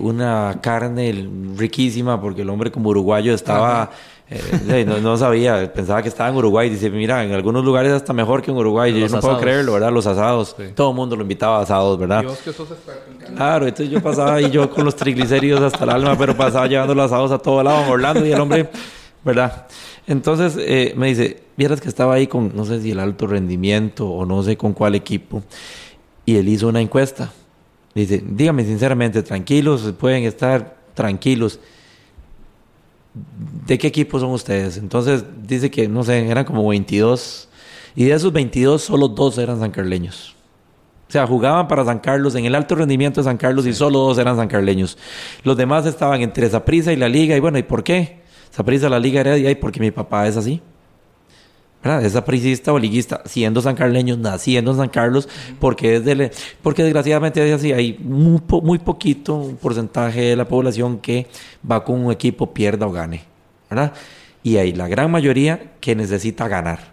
una carne riquísima, porque el hombre como uruguayo estaba... Eh, no, sabía, pensaba que estaba en Uruguay. Dice, mira, en algunos lugares hasta mejor que en Uruguay. Yo no puedo creerlo, ¿verdad? Los asados. Todo el mundo lo invitaba a asados, ¿verdad? Claro, entonces yo pasaba ahí yo con los triglicéridos hasta el alma, pero pasaba llevando los asados a todo lado en Orlando y el hombre, ¿verdad? Entonces eh, me dice, vieras que estaba ahí con, no sé si el alto rendimiento o no sé con cuál equipo, y él hizo una encuesta. Dice, dígame sinceramente, tranquilos, pueden estar tranquilos. ¿De qué equipo son ustedes? Entonces dice que, no sé, eran como 22. Y de esos 22, solo dos eran sancarleños. O sea, jugaban para San Carlos, en el alto rendimiento de San Carlos, y solo dos eran sancarleños. Los demás estaban entre Zaprisa y la Liga. Y bueno, ¿y por qué? Zaprisa, la Liga Heredia, y porque mi papá es así. ¿Verdad? Es apricista o liguista, siendo San Carleño, naciendo en San Carlos, porque, es porque desgraciadamente es así, hay muy, muy poquito porcentaje de la población que va con un equipo, pierda o gane, ¿verdad? Y hay la gran mayoría que necesita ganar.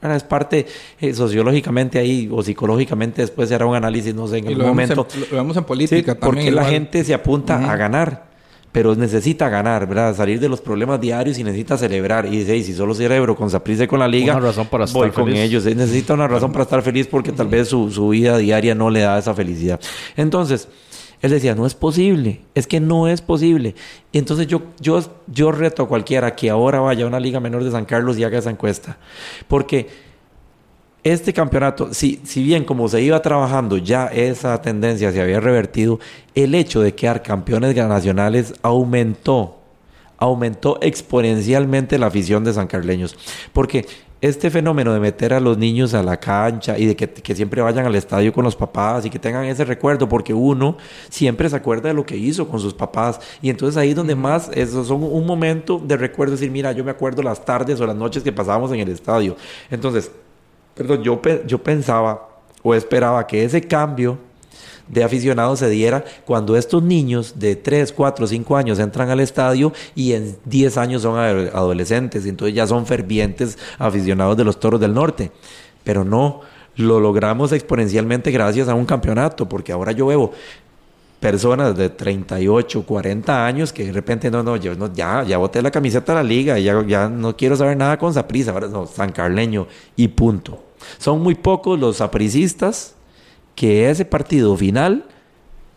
¿verdad? Es parte eh, sociológicamente ahí o psicológicamente después se hará un análisis, no sé, en algún momento.
lo vemos en política también.
Porque la gente se apunta a ganar pero necesita ganar, ¿verdad? Salir de los problemas diarios y necesita celebrar. Y dice, si solo celebro con Saprissa y con la liga,
una razón para voy
con ellos. Necesita una razón para estar feliz porque tal vez su, su vida diaria no le da esa felicidad. Entonces, él decía, no es posible, es que no es posible. Y entonces yo, yo, yo reto a cualquiera que ahora vaya a una liga menor de San Carlos y haga esa encuesta. Porque este campeonato, si, si bien como se iba trabajando ya esa tendencia se había revertido, el hecho de quedar campeones nacionales aumentó, aumentó exponencialmente la afición de San Carleños. Porque este fenómeno de meter a los niños a la cancha y de que, siempre vayan al estadio con los papás y que tengan ese recuerdo, porque uno siempre se acuerda de lo que hizo con sus papás. Y entonces ahí es donde más, eso son un momento de recuerdo, decir, mira, yo me acuerdo las tardes o las noches que pasábamos en el estadio. Entonces, Perdón, yo, yo pensaba o esperaba que ese cambio de aficionados se diera cuando estos niños de 3, 4, 5 años entran al estadio y en 10 años son adolescentes, y entonces ya son fervientes aficionados de los Toros del Norte. Pero no, lo logramos exponencialmente gracias a un campeonato, porque ahora yo veo personas de 38, 40 años que de repente no, no, yo no, ya, ya boté la camiseta de la liga, ya, ya no quiero saber nada con Saprissa, ahora no, San Carleño y punto. Son muy pocos los sapricistas que ese partido final,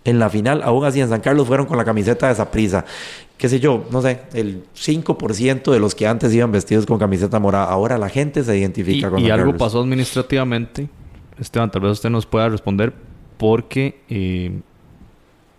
en la final, aún así en San Carlos fueron con la camiseta de Saprissa. Qué sé yo, no sé, el 5% de los que antes iban vestidos con camiseta morada, ahora la gente se identifica con
Y algo pasó administrativamente, Esteban, tal vez usted nos pueda responder, porque eh,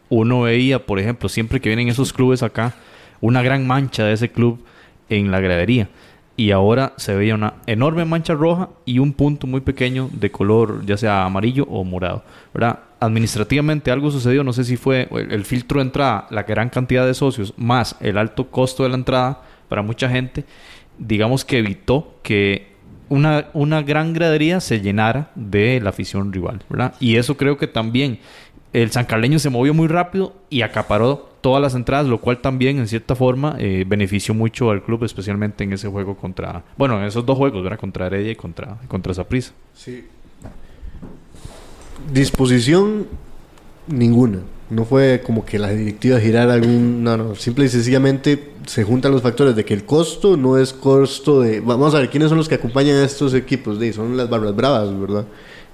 uno veía, por ejemplo, siempre que vienen esos clubes acá, una gran mancha de ese club en la gradería. Y ahora se veía una enorme mancha roja y un punto muy pequeño de color, ya sea amarillo o morado. ¿verdad? Administrativamente algo sucedió, no sé si fue el, filtro de entrada, la gran cantidad de socios, más el alto costo de la entrada para mucha gente, digamos que evitó que una, una gran gradería se llenara de la afición rival. ¿verdad? Y eso creo que también el San Carleño se movió muy rápido y acaparó todas las entradas, lo cual también en cierta forma eh, benefició mucho al club, especialmente en ese juego contra, bueno, en esos dos juegos, ¿verdad? Contra Heredia y contra, contra Zaprisa.
Sí. Disposición ninguna. No fue como que la directiva girara algún... No, no. Simple y sencillamente se juntan los factores de que el costo no es costo de... Vamos a ver, ¿quiénes son los que acompañan a estos equipos? Son las Barbas Bravas, ¿verdad?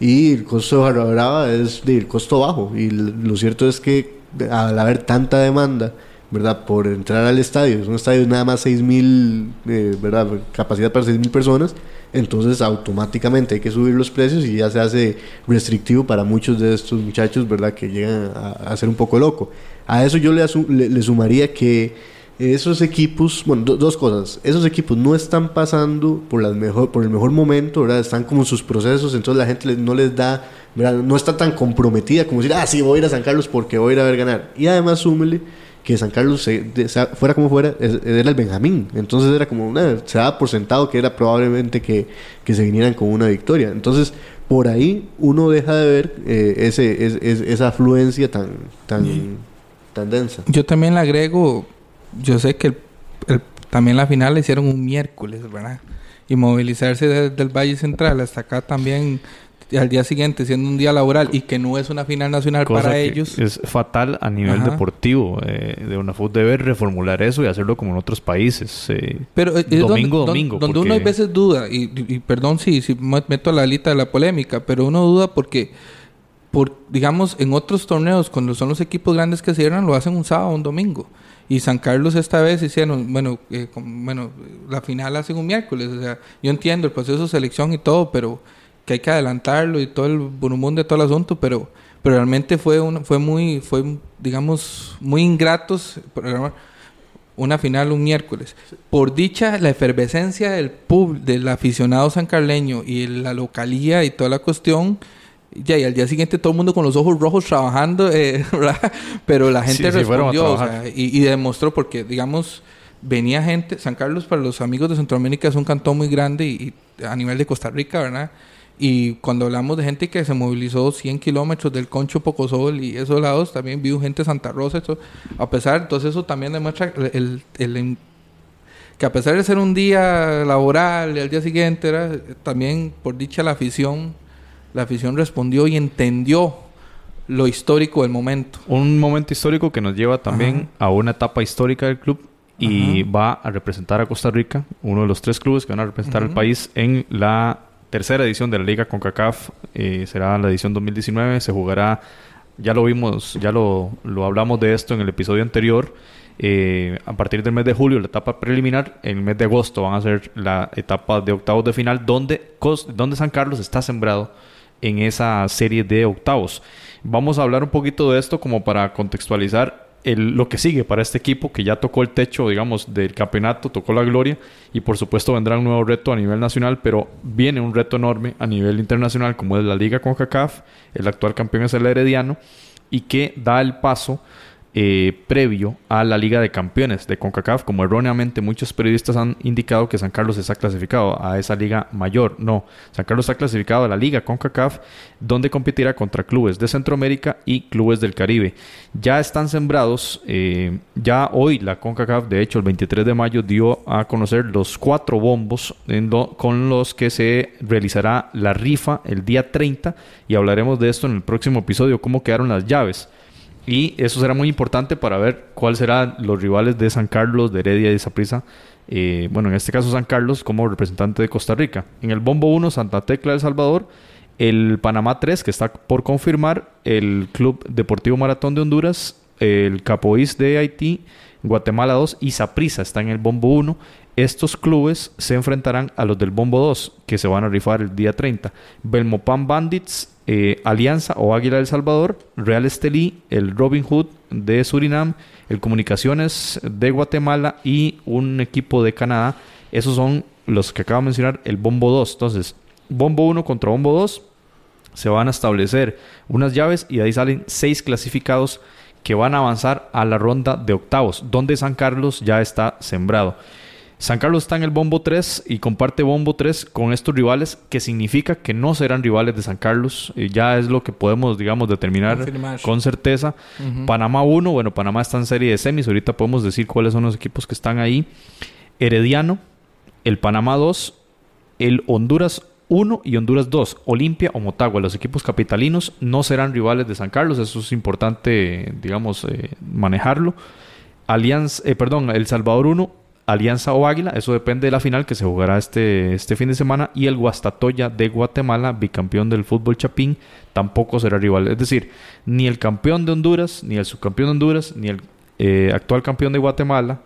Y el costo de Brava es el costo bajo. Y lo cierto es que al haber tanta demanda, ¿verdad? Por entrar al estadio, es un estadio nada más 6.000, eh, ¿verdad? Capacidad para 6.000 personas, entonces automáticamente hay que subir los precios y ya se hace restrictivo para muchos de estos muchachos, ¿verdad? Que llegan a, ser un poco loco. A eso yo le, le, sumaría que esos equipos, bueno, dos cosas. Esos equipos no están pasando por, las mejor, por el mejor momento, ¿verdad? Están como en sus procesos, entonces la gente no les da, ¿verdad? No está tan comprometida como decir, ah, sí, voy a ir a San Carlos porque voy a ir a ver ganar. Y además, súmele que San Carlos, fuera como fuera, era el Benjamín. Entonces era como, una, se daba por sentado que era probablemente que, que, se vinieran con una victoria. Entonces, por ahí uno deja de ver eh, ese, esa afluencia tan, tan, tan densa.
Yo también le agrego yo sé que también la final la hicieron un miércoles, ¿verdad? Y movilizarse desde el Valle Central hasta acá también al día siguiente siendo un día laboral y que no es una final nacional para ellos.
Es fatal a nivel deportivo. Eh, de una fútbol debe reformular eso y hacerlo como en otros países. Eh,
Pero eh, domingo, donde, domingo. Donde uno a veces duda, y, perdón si, si meto la lista de la polémica, pero uno duda porque, por, digamos, en otros torneos, cuando son los equipos grandes que cierran, lo hacen un sábado o un domingo. Y San Carlos esta vez hicieron, bueno, eh, bueno, la final hace un miércoles. O sea, yo entiendo el proceso de selección y todo, pero que hay que adelantarlo y todo el burumón de todo el asunto, pero, pero realmente fue, un, fue muy, fue, digamos, muy ingratos una final un miércoles. Por dicha, la efervescencia del pub, del aficionado sancarleño y la localía y toda la cuestión ya, y al día siguiente todo el mundo con los ojos rojos trabajando, eh, <laughs> Pero la gente respondió y, demostró porque, digamos, venía gente, San Carlos para los amigos de Centroamérica es un cantón muy grande y, a nivel de Costa Rica, ¿verdad? Y cuando hablamos de gente que se movilizó 100 kilómetros del Concho Pocosol y esos lados, también vio gente de Santa Rosa, eso, a pesar, entonces eso también demuestra el, el, que a pesar de ser un día laboral y al día siguiente, era también por dicha la afición la afición respondió y entendió lo histórico del momento.
Un momento histórico que nos lleva también a una etapa histórica del club y va a representar a Costa Rica, uno de los tres clubes que van a representar al país en la tercera edición de la Liga CONCACAF. Eh, será la edición 2019, se jugará, ya lo vimos, ya lo, lo hablamos de esto en el episodio anterior. Eh, a partir del mes de julio la etapa preliminar, en el mes de agosto van a ser la etapa de octavos de final donde, donde San Carlos está sembrado en esa serie de octavos. Vamos a hablar un poquito de esto como para contextualizar lo que sigue para este equipo que ya tocó el techo, digamos, del campeonato, tocó la gloria y por supuesto vendrá un nuevo reto a nivel nacional, pero viene un reto enorme a nivel internacional como es la Liga CONCACAF, el actual campeón es el Herediano y que da el paso eh, previo a la Liga de Campeones de CONCACAF, como erróneamente muchos periodistas han indicado que San Carlos está clasificado a esa liga mayor. No, San Carlos está clasificado a la Liga CONCACAF, donde competirá contra clubes de Centroamérica y clubes del Caribe. Ya están sembrados, eh, ya hoy la CONCACAF, de hecho el 23 de mayo, dio a conocer los cuatro bombos con los que se realizará la rifa el día 30 y hablaremos de esto en el próximo episodio, cómo quedaron las llaves. Y eso será muy importante para ver cuáles serán los rivales de San Carlos, de Heredia y de Zaprisa. Eh, bueno, en este caso San Carlos como representante de Costa Rica. En el Bombo 1, Santa Tecla de El Salvador. El Panamá 3, que está por confirmar. El Club Deportivo Maratón de Honduras. El Capoís de Haití. Guatemala 2 y Zaprisa está en el Bombo 1. Estos clubes se enfrentarán a los del Bombo 2, que se van a rifar el día 30. Belmopan Bandits eh, Alianza o Águila del Salvador, Real Estelí, el Robin Hood de Surinam, el Comunicaciones de Guatemala y un equipo de Canadá. Esos son los que acabo de mencionar, el Bombo 2. Entonces, Bombo 1 contra Bombo 2 se van a establecer unas llaves y de ahí salen seis clasificados que van a avanzar a la ronda de octavos, donde San Carlos ya está sembrado. San Carlos está en el bombo 3 y comparte bombo 3 con estos rivales, que significa que no serán rivales de San Carlos. ya es lo que podemos, digamos, determinar con certeza. Panamá 1, bueno, Panamá está en serie de semis. Ahorita podemos decir cuáles son los equipos que están ahí. Herediano, el Panamá 2, el Honduras 1 y Honduras 2, Olimpia o Motagua. Los equipos capitalinos no serán rivales de San Carlos. Eso es importante, digamos, eh, manejarlo. Alianza, eh, perdón, El Salvador 1 Alianza o Águila, eso depende de la final que se jugará este, este fin de semana. Y el Guastatoya de Guatemala, bicampeón del fútbol chapín, tampoco será rival. Es decir, ni el campeón de Honduras, ni el subcampeón de Honduras, ni el eh, actual campeón de Guatemala,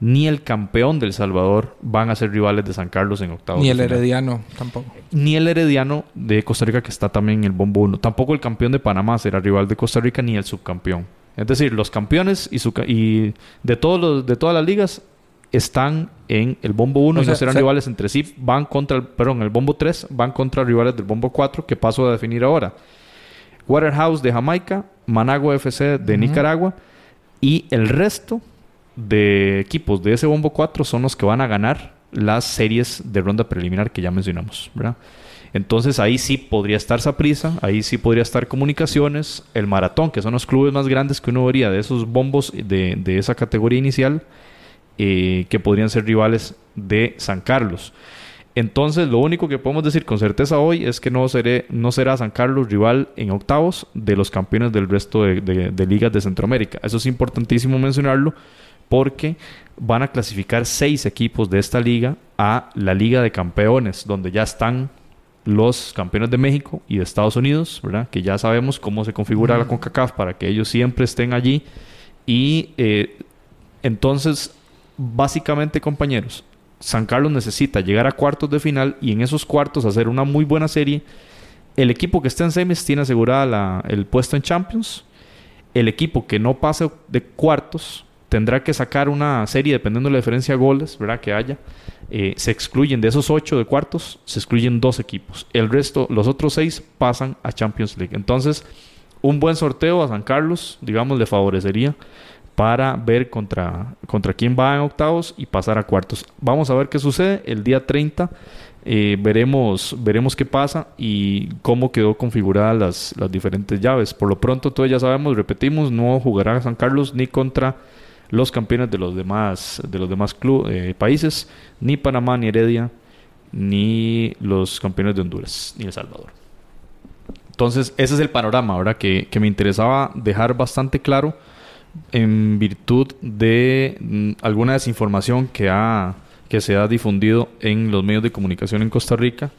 ni el campeón del Salvador van a ser rivales de San Carlos en octavos.
Ni el Herediano tampoco.
Ni el Herediano de Costa Rica que está también en el bombo 1. Tampoco el campeón de Panamá será rival de Costa Rica ni el subcampeón. Es decir, los campeones y, su, y de, todos los, de todas las ligas están en el bombo 1 y no serán rivales entre sí. Van contra el, perdón, el bombo 3 van contra rivales del bombo 4 que paso a definir ahora. Waterhouse de Jamaica, Managua FC de Nicaragua y el resto de equipos de ese bombo 4 son los que van a ganar las series de ronda preliminar que ya mencionamos, ¿verdad? Entonces ahí sí podría estar Saprisa, ahí sí podría estar Comunicaciones, el Maratón, que son los clubes más grandes que uno vería de esos bombos de, de esa categoría inicial, eh, que podrían ser rivales de San Carlos. Entonces, lo único que podemos decir con certeza hoy es que no, seré, no será San Carlos rival en octavos de los campeones del resto de, de ligas de Centroamérica. Eso es importantísimo mencionarlo porque van a clasificar seis equipos de esta liga a la Liga de Campeones, donde ya están los campeones de México y de Estados Unidos, ¿verdad? Que ya sabemos cómo se configura la CONCACAF para que ellos siempre estén allí. Y eh, entonces, básicamente, compañeros, San Carlos necesita llegar a cuartos de final y en esos cuartos hacer una muy buena serie. El equipo que esté en semis tiene asegurada el puesto en Champions. El equipo que no pase de cuartos tendrá que sacar una serie dependiendo de la diferencia de goles, ¿verdad? Que haya. Eh, se excluyen de esos ocho de cuartos, se excluyen dos equipos. El resto, los otros seis, pasan a Champions League. Entonces, un buen sorteo a San Carlos, digamos, le favorecería para ver contra, contra quién va en octavos y pasar a cuartos. Vamos a ver qué sucede el día 30. Eh, veremos, veremos qué pasa y cómo quedó configuradas las, las diferentes llaves. Por lo pronto, todos ya sabemos, repetimos, no jugará San Carlos ni contra los campeones de los demás, de los demás eh, países, ni Panamá, ni Heredia, ni los campeones de Honduras, ni El Salvador. Entonces, ese es el panorama ahora que, me interesaba dejar bastante claro en virtud de mm, alguna desinformación que, ha, que se ha difundido en los medios de comunicación en Costa Rica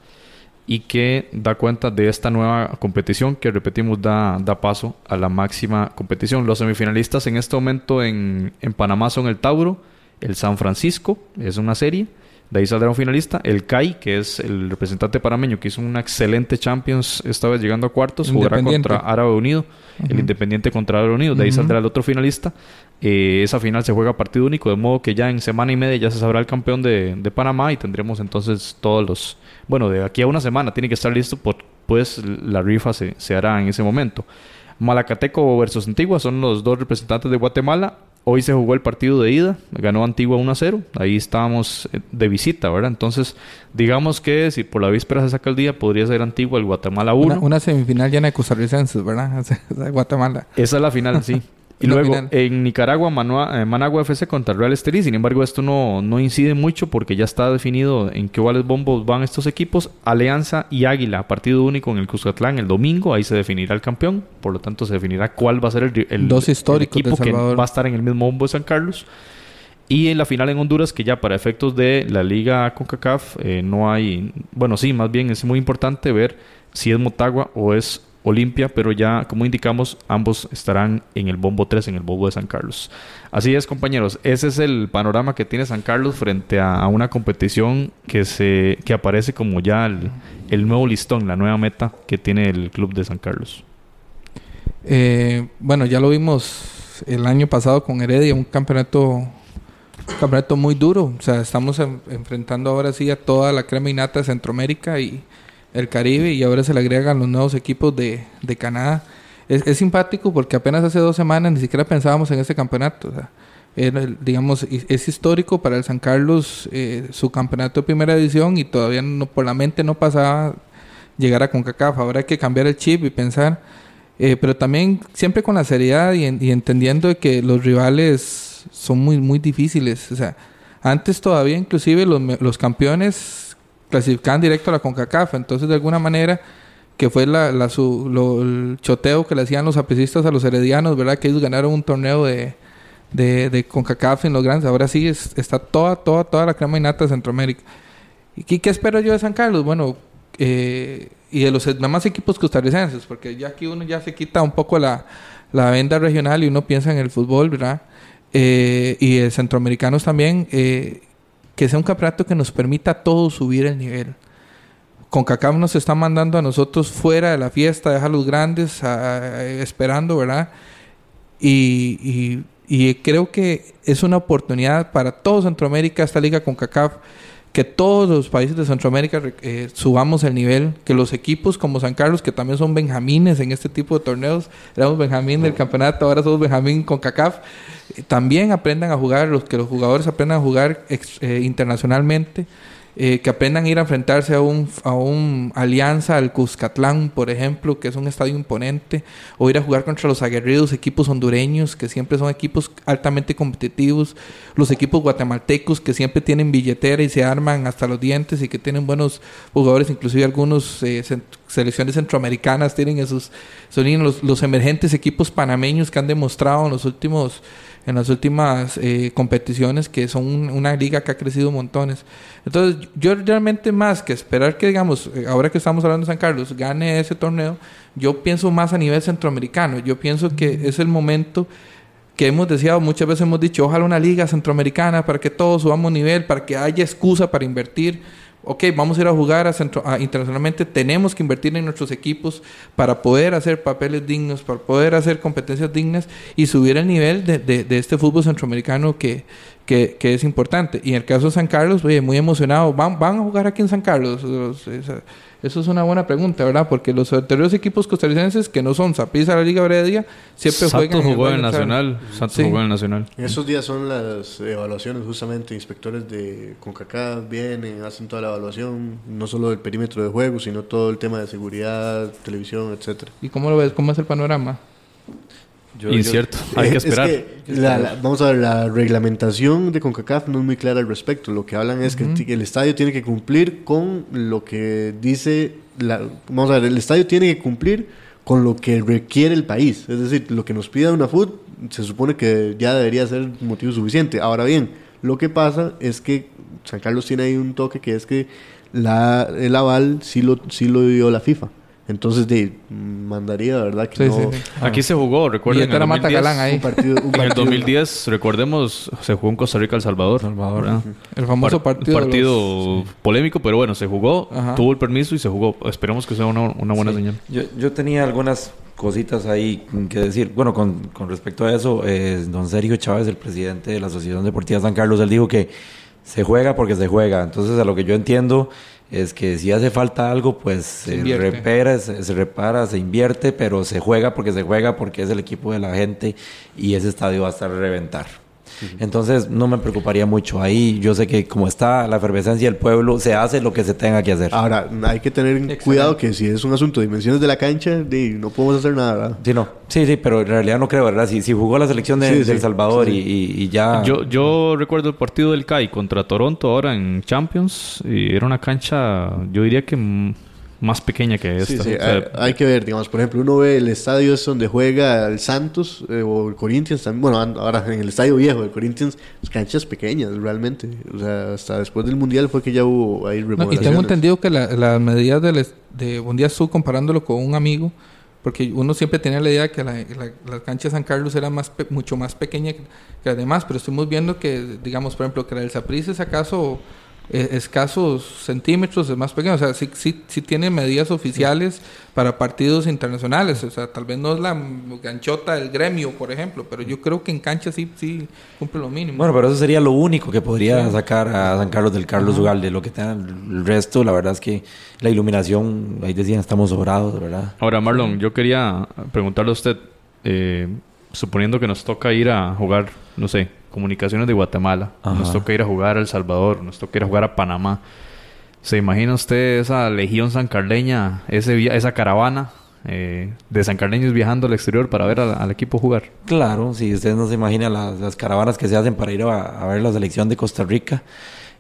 y que da cuenta de esta nueva competición que repetimos da, da paso a la máxima competición. Los semifinalistas en este momento en, en Panamá son el Tauro, el San Francisco, es una serie, de ahí saldrá un finalista, el CAI, que es el representante panameño, que hizo una excelente Champions, esta vez llegando a cuartos, jugará contra Árabe Unido, el Independiente contra Árabe Unido, de ahí saldrá el otro finalista. Eh, esa final se juega a partido único, de modo que ya en semana y media ya se sabrá el campeón de, de Panamá y tendremos entonces todos los bueno, de aquí a una semana tiene que estar listo, pues la rifa se, se hará en ese momento. Malacateco versus Antigua son los dos representantes de Guatemala. Hoy se jugó el partido de ida, ganó Antigua 1 a 0. Ahí estábamos eh, de visita, ¿verdad? Entonces, digamos que si por la víspera se saca el día, podría ser Antigua el Guatemala 1.
Una, semifinal llena de costarricenses, ¿verdad? <laughs> Guatemala.
Esa es la final, sí. <laughs> Y luego en Nicaragua, eh, Managua FC contra Real Estelí. Sin embargo, esto no, no incide mucho porque ya está definido en qué cuáles bombos van estos equipos. Alianza y Águila, partido único en el Cuscatlán el domingo. Ahí se definirá el campeón. Por lo tanto, se definirá cuál va a ser el, el,
Dos históricos
equipo que va a estar en el mismo bombo de San Carlos. Y en la final en Honduras, que ya para efectos de la Liga CONCACAF eh, no hay... Bueno, sí, más bien es muy importante ver si es Motagua o es Olimpia, pero ya como indicamos, ambos estarán en el bombo 3, en el bombo de San Carlos. Así es, compañeros, ese es el panorama que tiene San Carlos frente a, una competición que se que aparece como ya el, nuevo listón, la nueva meta que tiene el club de San Carlos.
Eh, bueno, ya lo vimos el año pasado con Heredia, un campeonato campeonato muy duro. O sea, estamos enfrentando ahora sí a toda la crema innata de Centroamérica y el Caribe y ahora se le agregan los nuevos equipos de, de Canadá. Es, es, simpático porque apenas hace dos semanas ni siquiera pensábamos en ese campeonato. Digamos, es histórico para el San Carlos eh, su campeonato de primera edición y todavía no, por la mente no pasaba llegar a CONCACAF. Ahora hay que cambiar el chip y pensar, eh, pero también siempre con la seriedad y, y entendiendo que los rivales son muy, muy difíciles. O sea, antes todavía inclusive los, los campeones clasificaban directo a la CONCACAF. Entonces, de alguna manera, que fue la, la su, el choteo que le hacían los aprecistas a los heredianos, ¿verdad? Que ellos ganaron un torneo de, de, CONCACAF en los grandes. Ahora sí está toda, toda, toda la crema innata de Centroamérica. ¿Y qué, espero yo de San Carlos? Bueno, eh, y de los demás equipos costarricenses, porque ya aquí uno ya se quita un poco la, la venda regional y uno piensa en el fútbol, ¿verdad? Eh, y de centroamericanos también. Eh, que sea un campeonato que nos permita a todos subir el nivel. Con CACAF nos está mandando a nosotros fuera de la fiesta, deja a los grandes esperando, ¿verdad? y, y, creo que es una oportunidad para todo Centroamérica, esta liga con CACAF, que todos los países de Centroamérica eh, subamos el nivel, que los equipos como San Carlos, que también son benjamines en este tipo de torneos, éramos benjamín del campeonato, ahora somos benjamín con CACAF, eh, también aprendan a jugar, los, que los jugadores aprendan a jugar eh, internacionalmente eh, que aprendan a ir a enfrentarse a un, a un alianza al Cuscatlán, por ejemplo, que es un estadio imponente, o ir a jugar contra los aguerridos equipos hondureños, que siempre son equipos altamente competitivos, los equipos guatemaltecos, que siempre tienen billetera y se arman hasta los dientes y que tienen buenos jugadores, inclusive algunos eh, selecciones centroamericanas tienen esos, son los, los emergentes equipos panameños que han demostrado en los últimos en las últimas eh, competiciones, que son una liga que ha crecido montones. Entonces, yo realmente más que esperar que, digamos, eh, ahora que estamos hablando de San Carlos, gane ese torneo, yo pienso más a nivel centroamericano. Yo pienso que es el momento que hemos deseado, muchas veces hemos dicho, ojalá una liga centroamericana para que todos subamos nivel, para que haya excusa para invertir ok, vamos a ir a jugar a centro, internacionalmente, tenemos que invertir en nuestros equipos para poder hacer papeles dignos, para poder hacer competencias dignas y subir el nivel de, de, este fútbol centroamericano que, que, es importante. Y en el caso de San Carlos, oye, muy emocionado, ¿van, van a jugar aquí en San Carlos? Eso es una buena pregunta, ¿verdad? Porque los anteriores equipos costarricenses que no son Zaprisa, la Liga Bredia, siempre
juegan jugó en el Nacional. Santos jugó en el Nacional.
En esos días son las evaluaciones, justamente. Inspectores de CONCACAF vienen, hacen toda la evaluación, no solo del perímetro de juego, sino todo el tema de seguridad, televisión, etcétera.
¿Y cómo lo ves? ¿Cómo es el panorama?
Incierto, <laughs> hay que esperar.
vamos a ver, la reglamentación de CONCACAF no es muy clara al respecto. Lo que hablan es que el estadio tiene que cumplir con lo que dice. La, vamos a ver, el estadio tiene que cumplir con lo que requiere el país. Es decir, lo que nos pida una FUT se supone que ya debería ser motivo suficiente. Ahora bien, lo que pasa es que San Carlos tiene ahí un toque que es que la, el aval sí lo, sí lo dio la FIFA. Entonces, de, mandaría, ¿verdad? Que no...
Aquí se jugó, recuerden. en el 2010, ahí. partido, en el 2010, recordemos, se jugó en Costa Rica El Salvador. Salvador
El famoso partido.
Un partido polémico, pero bueno, se jugó, tuvo el permiso y se jugó. Esperemos que sea una, una buena señal.
Yo, yo tenía algunas cositas ahí que decir. Bueno, con, con respecto a eso, eh, don Sergio Chávez, el presidente de la Asociación Deportiva San Carlos, él dijo que se juega porque se juega. Entonces, a lo que yo entiendo es que si hace falta algo, pues se, repara, se, repara, se invierte, pero se juega porque se juega, porque es el equipo de la gente y ese estadio va a estar a reventar. Entonces no me preocuparía mucho. Ahí yo sé que como está la efervescencia del pueblo, se hace lo que se tenga que hacer.
Ahora, hay que tener cuidado que si es un asunto de dimensiones de la cancha, no podemos hacer nada, ¿verdad?
Sí, no. Sí, sí, pero en realidad no creo, ¿verdad? Si, si jugó la selección de, El Salvador y, ya...
Yo, yo recuerdo el partido del CAI contra Toronto ahora en Champions y era una cancha, yo diría que más pequeña que esta.
Sí, hay, que ver, digamos, por ejemplo, uno ve el estadio es donde juega el Santos eh, o el Corinthians también. Bueno, ahora en el estadio viejo, el Corinthians, canchas pequeñas realmente. O sea, hasta después del Mundial fue que ya hubo ahí
Y tengo entendido que las la medidas de, de un día estuve comparándolo con un amigo, porque uno siempre tenía la idea que la, cancha de San Carlos era más mucho más pequeña que, que las demás, pero estuvimos viendo que, digamos, por ejemplo, que la del Saprissa es acaso eh, escasos centímetros, es más pequeño. O sea, sí, sí, sí, tiene medidas oficiales para partidos internacionales. O sea, tal vez no es la ganchota del gremio, por ejemplo, pero yo creo que en cancha sí, sí cumple lo mínimo.
Bueno, pero eso sería lo único que podría sacar a San Carlos del Carlos Ugalde. Lo que tenga el resto, la verdad es que la iluminación, ahí decían, estamos sobrados, ¿verdad?
Ahora, Marlon, yo quería preguntarle a usted, eh, suponiendo que nos toca ir a jugar, no sé, Comunicaciones de Guatemala. Nos toca ir a jugar a El Salvador, nos toca ir a jugar a Panamá. ¿Se imagina usted esa legión sancarleña, ese, esa caravana eh, de sancarleños viajando al exterior para ver al, equipo jugar?
Claro, si ustedes no se imaginan las, caravanas que se hacen para ir a ver la selección de Costa Rica.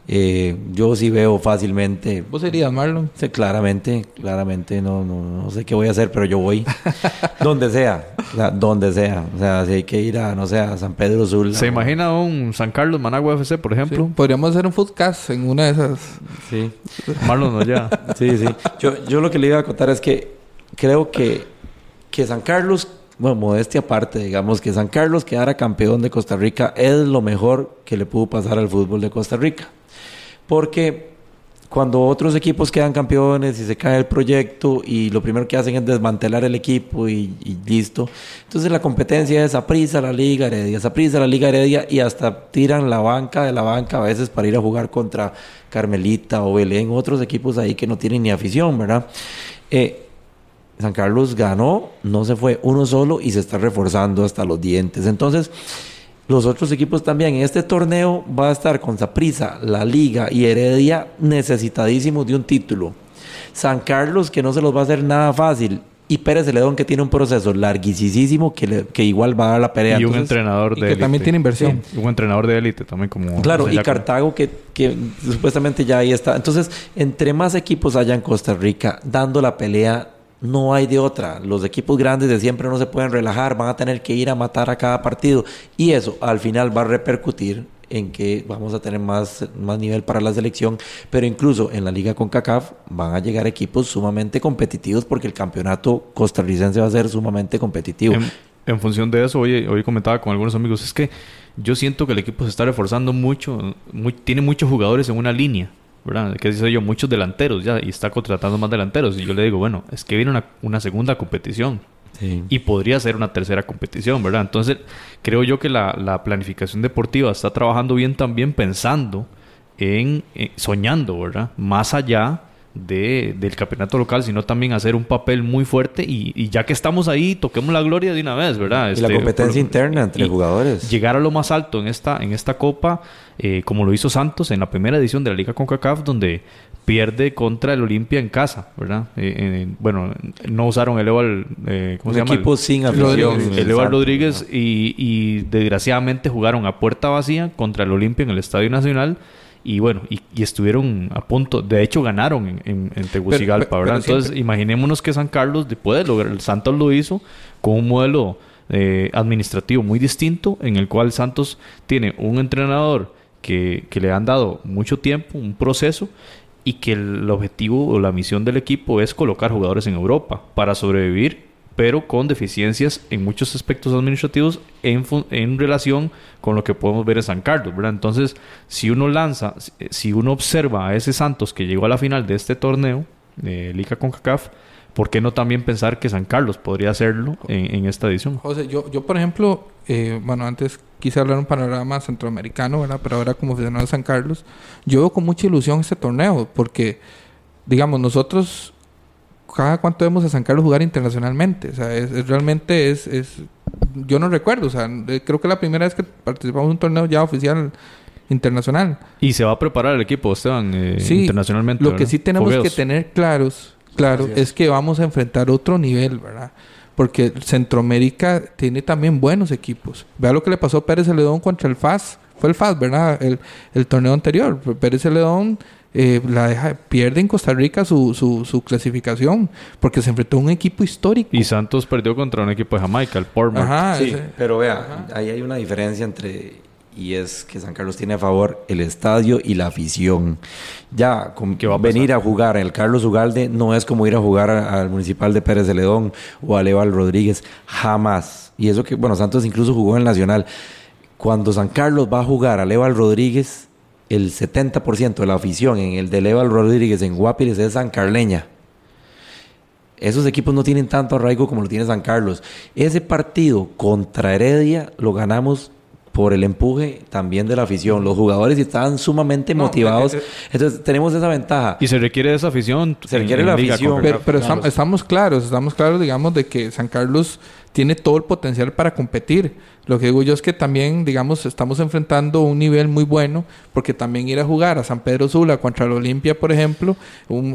Eh, yo sí veo fácilmente.
¿Vos serías Marlon?
Sí, claramente, claramente. No, no, no sé qué voy a hacer, pero yo voy <laughs> donde sea, donde sea. O sea, si hay que ir a, no sé, a San Pedro Sula.
¿Se imagina un San Carlos Managua FC, por ejemplo?
podríamos hacer un foodcast en una de esas.
Sí.
Marlon no ya. <laughs>
sí, sí. Yo, yo lo que le iba a contar es que creo que, que San Carlos bueno, modestia aparte, digamos que San Carlos quedara campeón de Costa Rica es lo mejor que le pudo pasar al fútbol de Costa Rica. Porque cuando otros equipos quedan campeones y se cae el proyecto y lo primero que hacen es desmantelar el equipo y, listo. Entonces la competencia es a prisa la Liga Heredia, a prisa la Liga Heredia y hasta tiran la banca de la banca a veces para ir a jugar contra Carmelita o Belén, otros equipos ahí que no tienen ni afición, ¿verdad? Eh, San Carlos ganó, no se fue uno solo y se está reforzando hasta los dientes. Entonces, los otros equipos también. En este torneo va a estar con Saprisa, la Liga y Heredia necesitadísimos de un título. San Carlos, que no se los va a hacer nada fácil. Y Pérez Celedón, que tiene un proceso larguísimo que, que igual va a dar la pelea.
Y un entrenador de
que también tiene inversión.
Un entrenador de élite también como...
Claro, y Cartago que, que supuestamente ya ahí está. Entonces, entre más equipos haya en Costa Rica dando la pelea no hay de otra. Los equipos grandes de siempre no se pueden relajar, van a tener que ir a matar a cada partido. Y eso al final va a repercutir en que vamos a tener más, más nivel para la selección, pero incluso en la liga con CACAF van a llegar equipos sumamente competitivos porque el campeonato costarricense va a ser sumamente competitivo.
En, función de eso, hoy, hoy comentaba con algunos amigos, es que yo siento que el equipo se está reforzando mucho, tiene muchos jugadores en una línea. ¿Verdad? Que dice yo, muchos delanteros ya, y está contratando más delanteros. Y yo le digo, bueno, es que viene una, una segunda competición. Y podría ser una tercera competición, ¿verdad? Entonces, creo yo que la, la planificación deportiva está trabajando bien también pensando en, eh, soñando, ¿verdad? Más allá de, del campeonato local, sino también hacer un papel muy fuerte y, ya que estamos ahí, toquemos la gloria de una vez, ¿verdad?
y la este, competencia interna entre jugadores.
Llegar a lo más alto en esta, en esta copa, eh, como lo hizo Santos en la primera edición de la Liga CONCACAF, donde pierde contra el Olimpia en casa, ¿verdad? Eh, eh, bueno, no usaron el Eval, ¿cómo se llama?
equipo sin afición.
El Eval Rodríguez y, y desgraciadamente jugaron a puerta vacía contra el Olimpia en el Estadio Nacional y bueno, y, estuvieron a punto, de hecho ganaron en, en, Tegucigalpa, ¿verdad? Entonces, imaginémonos que San Carlos puede lograr, el Santos lo hizo con un modelo eh, administrativo muy distinto, en el cual Santos tiene un entrenador que, que le han dado mucho tiempo, un proceso, y que el objetivo o la misión del equipo es colocar jugadores en Europa para sobrevivir pero con deficiencias en muchos aspectos administrativos en, en relación con lo que podemos ver en San Carlos, ¿verdad? Entonces, si uno lanza, si uno observa a ese Santos que llegó a la final de este torneo, de Liga con CACAF, ¿por qué no también pensar que San Carlos podría hacerlo en, esta edición?
José, yo, yo por ejemplo, eh, bueno, antes quise hablar un panorama centroamericano, ¿verdad? Pero ahora como aficionado de San Carlos, yo veo con mucha ilusión este torneo, porque, digamos, nosotros cada cuánto vemos a San Carlos jugar internacionalmente. O sea, es, realmente es, es, Yo no recuerdo, o sea, creo que la primera vez que participamos en un torneo ya oficial internacional.
Y se va a preparar el equipo, Esteban, eh, internacionalmente.
Lo que sí tenemos que tener claros, claro, es. que vamos a enfrentar otro nivel, ¿verdad? Porque Centroamérica tiene también buenos equipos. Vea lo que le pasó a Pérez Celedón contra el FAS. Fue el FAS, ¿verdad? El, el torneo anterior. Pérez Celedón eh, la deja, pierde en Costa Rica su, su, clasificación porque se enfrentó a un equipo histórico.
Y Santos perdió contra un equipo de Jamaica, el Portmore.
sí, pero vea, ahí hay una diferencia entre y es que San Carlos tiene a favor el estadio y la afición. Ya, con va a venir a jugar el Carlos Ugalde no es como ir a jugar al Municipal de Pérez de Ledón o al Eval Rodríguez, jamás. Y eso que, bueno, Santos incluso jugó en el Nacional. Cuando San Carlos va a jugar al Eval Rodríguez, el 70% de la afición en el de Leval Rodríguez en Guapiles es San Carleña. Esos equipos no tienen tanto arraigo como lo tiene San Carlos. Ese partido contra Heredia lo ganamos por el empuje también de la afición. Los jugadores estaban sumamente motivados. Eh, eh, Entonces tenemos esa ventaja.
Y se requiere de esa afición.
Se requiere la afición.
Pero, estamos, claros, estamos claros, digamos, de que San Carlos tiene todo el potencial para competir. Lo que digo yo es que también, digamos, estamos enfrentando un nivel muy bueno, porque también ir a jugar a San Pedro Sula contra la Olimpia, por ejemplo,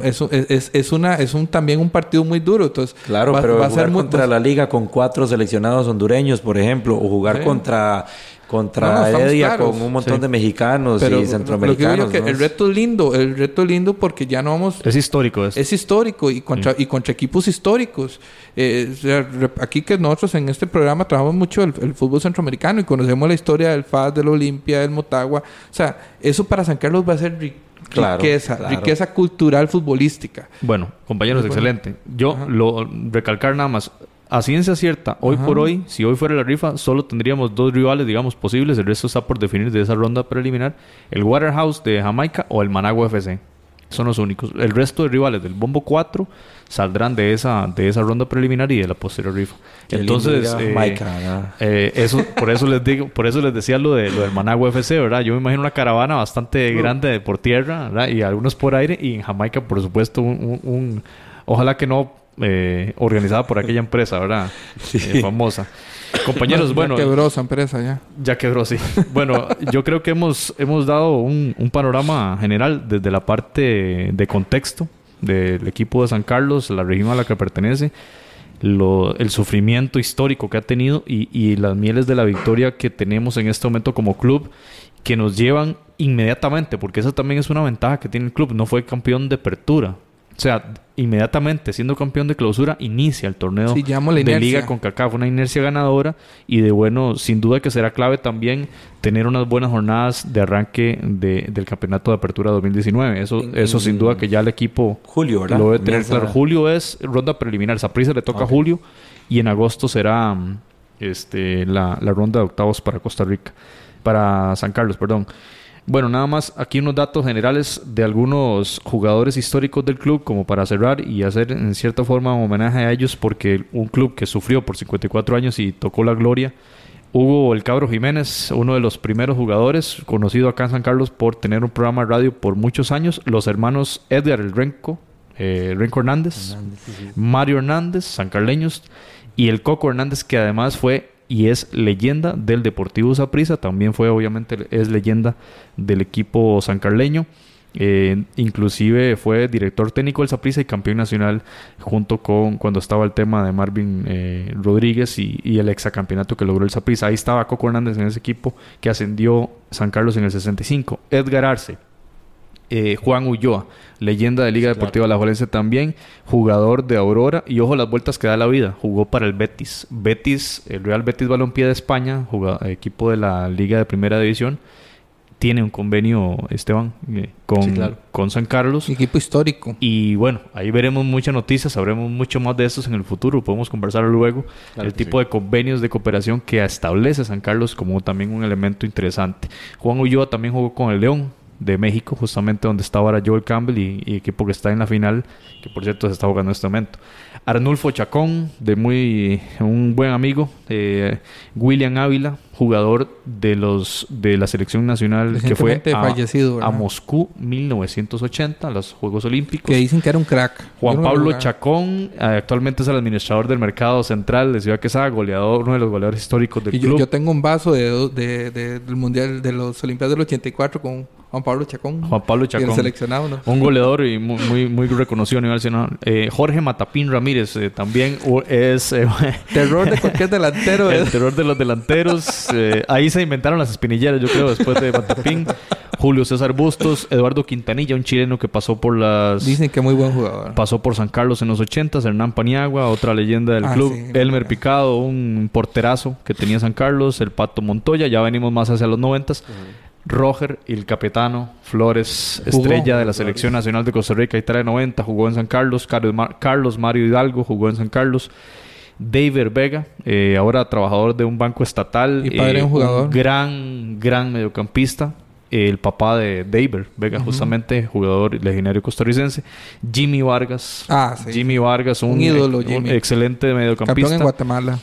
es, es, es, una, es un, también un partido muy duro. Entonces,
claro, pero va a ser contra la liga con cuatro seleccionados hondureños, por ejemplo, o jugar contra contra Heredia con un montón de mexicanos y centroamericanos.
que el reto es lindo, el reto es lindo porque ya no vamos...
Es histórico eso.
Es histórico y contra, y contra equipos históricos. Eh, aquí que nosotros en este programa trabajamos mucho el, fútbol centroamericano y conocemos la historia del FAS, del Olimpia, del Motagua. O sea, eso para San Carlos va a ser riqueza, riqueza cultural futbolística.
Bueno, compañeros, excelente. Yo lo recalcar nada más a ciencia cierta, hoy por hoy, si hoy fuera la rifa, solo tendríamos dos rivales, digamos, posibles. El resto está por definir de esa ronda preliminar. El Waterhouse de Jamaica o el Managua FC. Son los únicos. El resto de rivales del Bombo 4 saldrán de esa, de esa ronda preliminar y de la posterior rifa. Entonces, eh, eh, eso, por eso les digo, por eso les decía lo de lo del Managua FC, ¿verdad? Yo me imagino una caravana bastante grande por tierra, ¿verdad? Y algunos por aire, y en Jamaica, por supuesto, un, ojalá que no eh, organizada por aquella empresa, ¿verdad? <laughs> famosa. Compañeros, <laughs> bueno.
Ya quebró esa empresa ya.
Ya quebró, sí. bueno, yo creo que hemos, hemos dado un, un panorama general desde la parte de contexto del equipo de San Carlos, la región a la que pertenece, lo, el sufrimiento histórico que ha tenido y, y las mieles de la victoria que tenemos en este momento como club que nos llevan inmediatamente, porque esa también es una ventaja que tiene el club, no fue campeón de apertura, o sea, inmediatamente siendo campeón de clausura, inicia el torneo de liga con CACAF, una inercia ganadora y de bueno, sin duda que será clave también tener unas buenas jornadas de arranque del campeonato de apertura 2019. Eso, eso sin duda que ya el equipo
Julio, ¿verdad?
lo debe tener claro. Julio es ronda preliminar, Saprissa le toca a Julio y en agosto será este, la, la ronda de octavos para Costa Rica, para San Carlos, perdón. Bueno, nada más aquí unos datos generales de algunos jugadores históricos del club como para cerrar y hacer en cierta forma un homenaje a ellos porque un club que sufrió por 54 años y tocó la gloria. Hugo El Cabro Jiménez, uno de los primeros jugadores, conocido acá en San Carlos por tener un programa de radio por muchos años. Los hermanos Edgar El Renco, eh, Renco Hernández, Mario Hernández, sancarleños, y el Coco Hernández, que además fue y es leyenda del Deportivo Saprissa, también fue obviamente es leyenda del equipo sancarleño. Eh, inclusive fue director técnico del Saprissa y campeón nacional junto con cuando estaba el tema de Marvin eh, Rodríguez y, y, el exacampeonato que logró el Saprissa. Ahí estaba Coco Hernández en ese equipo que ascendió San Carlos en el 65. Edgar Arce, eh, Juan Ulloa, leyenda de Liga Deportiva La Jolense también, jugador de Aurora y ojo las vueltas que da la vida, jugó para el Betis. Betis, el Real Betis Balompié de España, equipo de la Liga de Primera División, tiene un convenio, Esteban, eh, con, con San Carlos.
Equipo histórico.
Y bueno, ahí veremos muchas noticias, sabremos mucho más de estos en el futuro, podemos conversar luego. el tipo de convenios de cooperación que establece San Carlos como también un elemento interesante. Juan Ulloa también jugó con el León, de México, justamente donde está ahora Joel Campbell y, equipo que está en la final, que por cierto se está jugando en este momento. Arnulfo Chacón, de muy un buen amigo, eh, William Ávila, jugador de los de la selección nacional que fue a,
fallecido,
a Moscú 1980, los Juegos Olímpicos.
Que dicen que era un crack.
Juan Pablo Chacón, actualmente es el administrador del mercado central de Ciudad Quesada, goleador, uno de los goleadores históricos del club.
Yo, tengo un vaso de, de, del mundial de los Olimpiadas del 84 con Juan Pablo Chacón.
Juan Pablo Chacón.
seleccionado, ¿no?
Un goleador y muy, muy, reconocido a nivel nacional. Eh, Jorge Matapín Ramírez eh, también es... Eh, <laughs>
terror de cualquier delantero.
el terror de los delanteros. Ahí se inventaron las espinilleras, yo creo, después de Matapín. Julio César Bustos, Eduardo Quintanilla, un chileno que pasó por las...
Dicen que muy buen jugador.
Pasó por San Carlos en los 80, Hernán Paniagua, otra leyenda del ah, club. Elmer Picado, un porterazo que tenía San Carlos, el Pato Montoya, ya venimos más hacia los 90. Roger, el capitano Flores, estrella de la Selección Nacional de Costa Rica, Italia 90, jugó en San Carlos. Carlos, Mario Hidalgo jugó en San Carlos. David Vega, eh, ahora trabajador de un banco estatal.
Y padre un jugador.
gran, gran mediocampista. el papá de David Vega, justamente jugador legendario costarricense. Jimmy Vargas.
Ah,
Jimmy Vargas, un, ídolo, un excelente mediocampista. Campeón
en Guatemala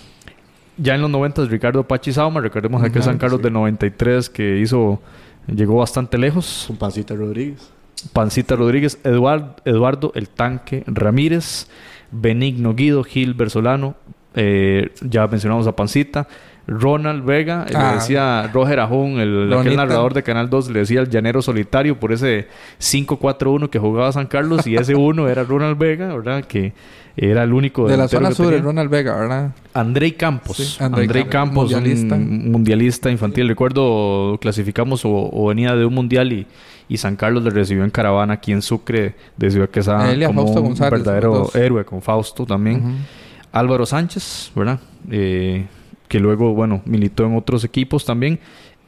ya en los 90 Ricardo Pachi Sauma, recordemos aquel San Carlos del 93 que hizo, llegó bastante lejos.
Con Pancita Rodríguez.
Pancita Rodríguez, Eduardo, Eduardo El Tanque Ramírez, Benigno Guido, Gil Bersolano, eh, ya mencionamos a Pancita, Ronald Vega, le ah. decía Roger Ajón, el narrador de Canal 2, le decía el llanero solitario por ese 5-4-1 que jugaba San Carlos y ese uno era Ronald Vega, ¿verdad? Que era el único
de la zona sur, Ronald Vega, ¿verdad?
Andrei Campos. Andrei, Campos, mundialista. un mundialista infantil. Recuerdo, clasificamos o, venía de un mundial y, y, San Carlos le recibió en caravana aquí en Sucre de Ciudad Quesada como un verdadero héroe con Fausto también. Álvaro Sánchez, ¿verdad? Eh, que luego, bueno, militó en otros equipos también.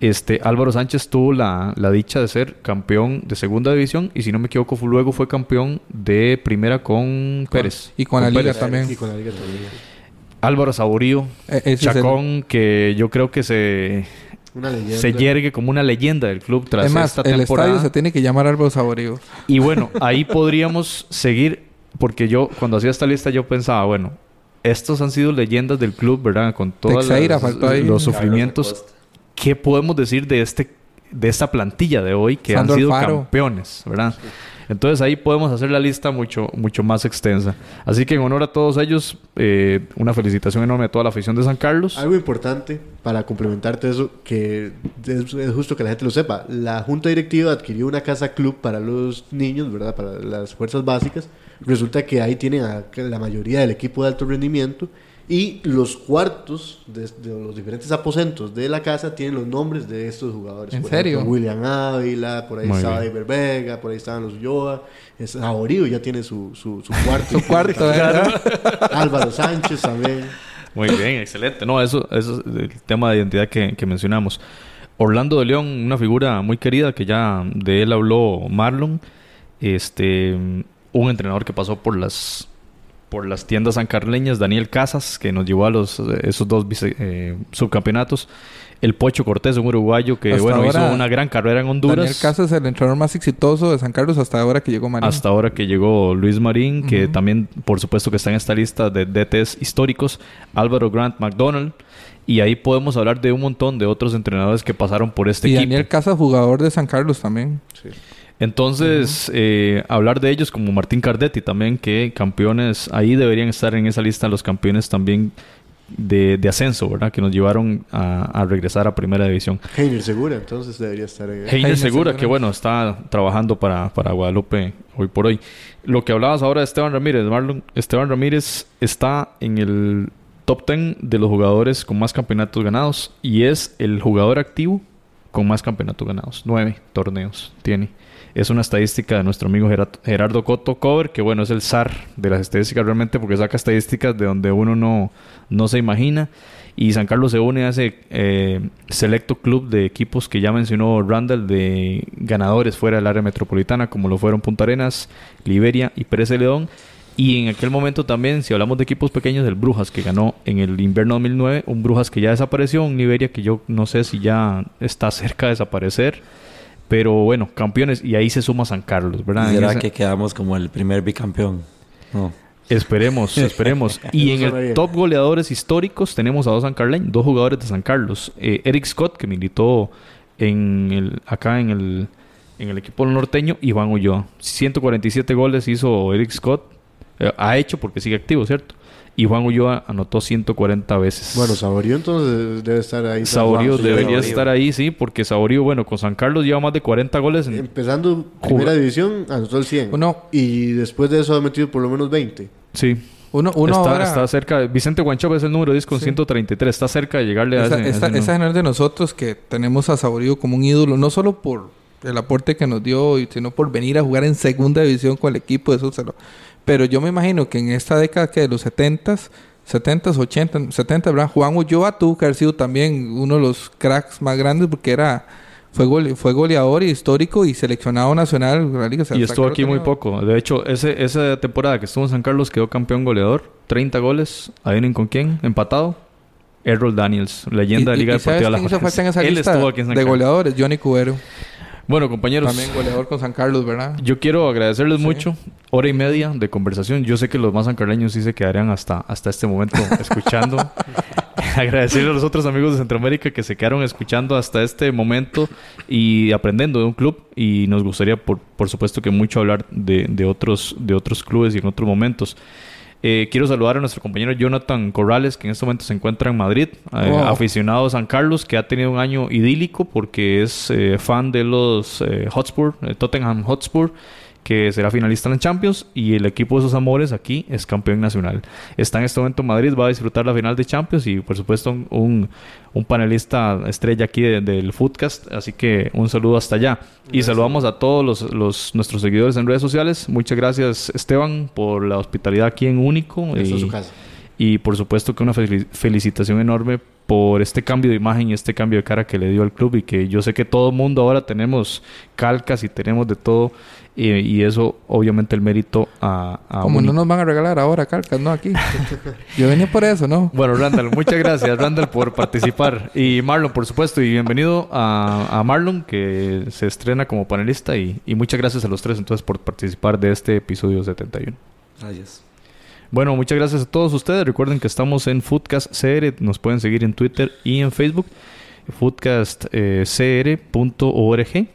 Este, Álvaro Sánchez tuvo la, dicha de ser campeón de segunda división y si no me equivoco luego fue campeón de primera con Pérez.
Y con, la Liga también.
Álvaro Saborío, e-, Chacón, que yo creo que se se yergue como una leyenda del club tras
Además,
esta
el
temporada.
estadio se tiene que llamar Álvaro Saborío.
Y bueno, ahí podríamos seguir, porque yo cuando hacía esta lista yo pensaba, bueno, estos han sido leyendas del club, ¿verdad? Con todos los sufrimientos. ¿Qué podemos decir de este de esta plantilla de hoy que han sido campeones, ¿verdad? Entonces ahí podemos hacer la lista mucho, mucho más extensa. Así que en honor a todos ellos, eh, una felicitación enorme a toda la afición de San Carlos.
Algo importante para complementarte eso, que es, justo que la gente lo sepa. La junta directiva adquirió una casa club para los niños, ¿verdad? Para las fuerzas básicas. Resulta que ahí tienen la mayoría del equipo de alto rendimiento y los cuartos de, los diferentes aposentos de la casa tienen los nombres de estos jugadores.
¿En serio?
William Ávila, por ahí estaba Iber Vega, por ahí estaban los Ulloa. Saborío ya tiene su, su, su cuarto. <laughs>
su cuarto,
Álvaro Sánchez también.
Muy bien, excelente. No, eso, eso es el tema de identidad que, que mencionamos. Orlando de León, una figura muy querida que ya de él habló Marlon. Este, un entrenador que pasó por las por las tiendas sancarleñas, Daniel Casas, que nos llevó a los esos dos eh, subcampeonatos. El Pocho Cortés, un uruguayo que bueno, hizo una gran carrera en Honduras.
Daniel Casas, el entrenador más exitoso de San Carlos hasta ahora que llegó Marín.
Hasta ahora que llegó Luis Marín, que también, por supuesto, que está en esta lista de DTs históricos. Álvaro Grant McDonald. Y ahí podemos hablar de un montón de otros entrenadores que pasaron por este equipo.
Y Daniel Casas, jugador de San Carlos también. Sí.
Entonces, eh, hablar de ellos como Martín Cardetti también, que campeones, ahí deberían estar en esa lista los campeones también de, ascenso, ¿verdad? Que nos llevaron a, regresar a Primera División.
Heiner Segura, entonces debería estar ahí.
Heiner, Segura, que bueno, está trabajando para, para Guadalupe hoy por hoy. Lo que hablabas ahora de Esteban Ramírez, Marlon, Esteban Ramírez está en el top 10 de los jugadores con más campeonatos ganados y es el jugador activo con más campeonatos ganados. Nueve torneos tiene es una estadística de nuestro amigo Gerardo Cotto Cover, que bueno, es el zar de las estadísticas realmente porque saca estadísticas de donde uno no, no se imagina. Y San Carlos se une a ese eh, selecto club de equipos que ya mencionó Randall, de ganadores fuera del área metropolitana, como lo fueron Punta Arenas, Liberia y Pérez de León. Y en aquel momento también, si hablamos de equipos pequeños, el Brujas, que ganó en el invierno 2009, un Brujas que ya desapareció, un Liberia que yo no sé si ya está cerca de desaparecer. Pero bueno, campeones, y ahí se suma San Carlos, ¿verdad?
¿Será que quedamos como el primer bicampeón? No.
Esperemos, <laughs> esperemos. y en el top goleadores históricos tenemos a dos San Carleños, dos jugadores de San Carlos. Eh, Eric Scott, que militó en el, acá en el, en el equipo norteño, y Juan Ulloa. 147 goles hizo Eric Scott. Eh, ha hecho porque sigue activo, ¿cierto? Y Juan Ulloa anotó 140 veces.
Bueno, Saborío entonces debe estar ahí.
Saborío debería estar ahí, sí, porque Saborío, bueno, con San Carlos lleva más de 40 goles.
Empezando primera división, anotó el 100. Uno, y después de eso ha metido por lo menos 20.
Sí.
Uno, uno
está,
ahora...
está cerca. Vicente Guanchop es el número 10 con 133. Está cerca de llegarle a ese,
esa, esa general de nosotros que tenemos a Saborío como un ídolo, no solo por el aporte que nos dio, sino por venir a jugar en segunda división con el equipo. Eso se lo, pero yo me imagino que en esta década que de los 70s, 70s, 80 70 ¿verdad? Juan Ulloa tuvo que haber sido también uno de los cracks más grandes porque era fue, fue goleador histórico y seleccionado nacional.
y estuvo aquí muy poco. De hecho, ese, esa temporada que estuvo en San Carlos quedó campeón goleador. 30 goles. ¿Adivinen con quién? Empatado. Errol Daniels, leyenda de Liga Deportiva
La Él estuvo aquí en San de goleadores, Johnny Cubero.
Bueno, compañeros.
También goleador con San Carlos, ¿verdad?
Yo quiero agradecerles mucho. Hora y media de conversación. Yo sé que los más sancarleños sí se quedarían hasta, hasta este momento <laughs> escuchando. <laughs> Agradecerle a los otros amigos de Centroamérica que se quedaron escuchando hasta este momento y aprendiendo de un club. Y nos gustaría, por, por supuesto, que mucho hablar de, de, otros, de otros clubes y en otros momentos. Eh, quiero saludar a nuestro compañero Jonathan Corrales, que en este momento se encuentra en Madrid, eh, aficionado a San Carlos, que ha tenido un año idílico porque es eh, fan de los Hotspur, Tottenham Hotspur que será finalista en Champions y el equipo de sus amores aquí es campeón nacional. Está en este momento en Madrid, va a disfrutar la final de Champions y por supuesto un, un panelista estrella aquí del Footcast, así que un saludo hasta allá. Y saludamos a todos los, los, nuestros seguidores en redes sociales. Muchas gracias Esteban por la hospitalidad aquí en Único. Y, y por supuesto que una felicitación enorme por este cambio de imagen y este cambio de cara que le dio al club y que yo sé que todo el mundo ahora tenemos calcas y tenemos de todo y, eso obviamente el mérito a...
Como no nos van a regalar ahora calcas, ¿no? Aquí. <laughs> yo venía por eso, ¿no?
Bueno, Randall, muchas gracias Randall por participar y Marlon, por supuesto, y bienvenido a, Marlon que se estrena como panelista y, y muchas gracias a los tres entonces por participar de este episodio 71.
Gracias.
Bueno, muchas gracias a todos ustedes. Recuerden que estamos en Foodcast CR. Nos pueden seguir en Twitter y en Facebook. Foodcastcr.org.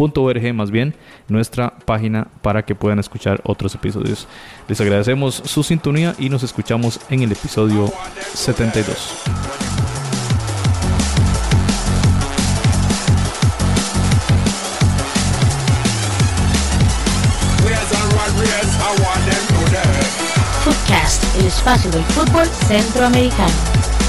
Foodcast.org más bien, nuestra página para que puedan escuchar otros episodios. Les agradecemos su sintonía y nos escuchamos en el episodio 72.
el espacio del fútbol centroamericano.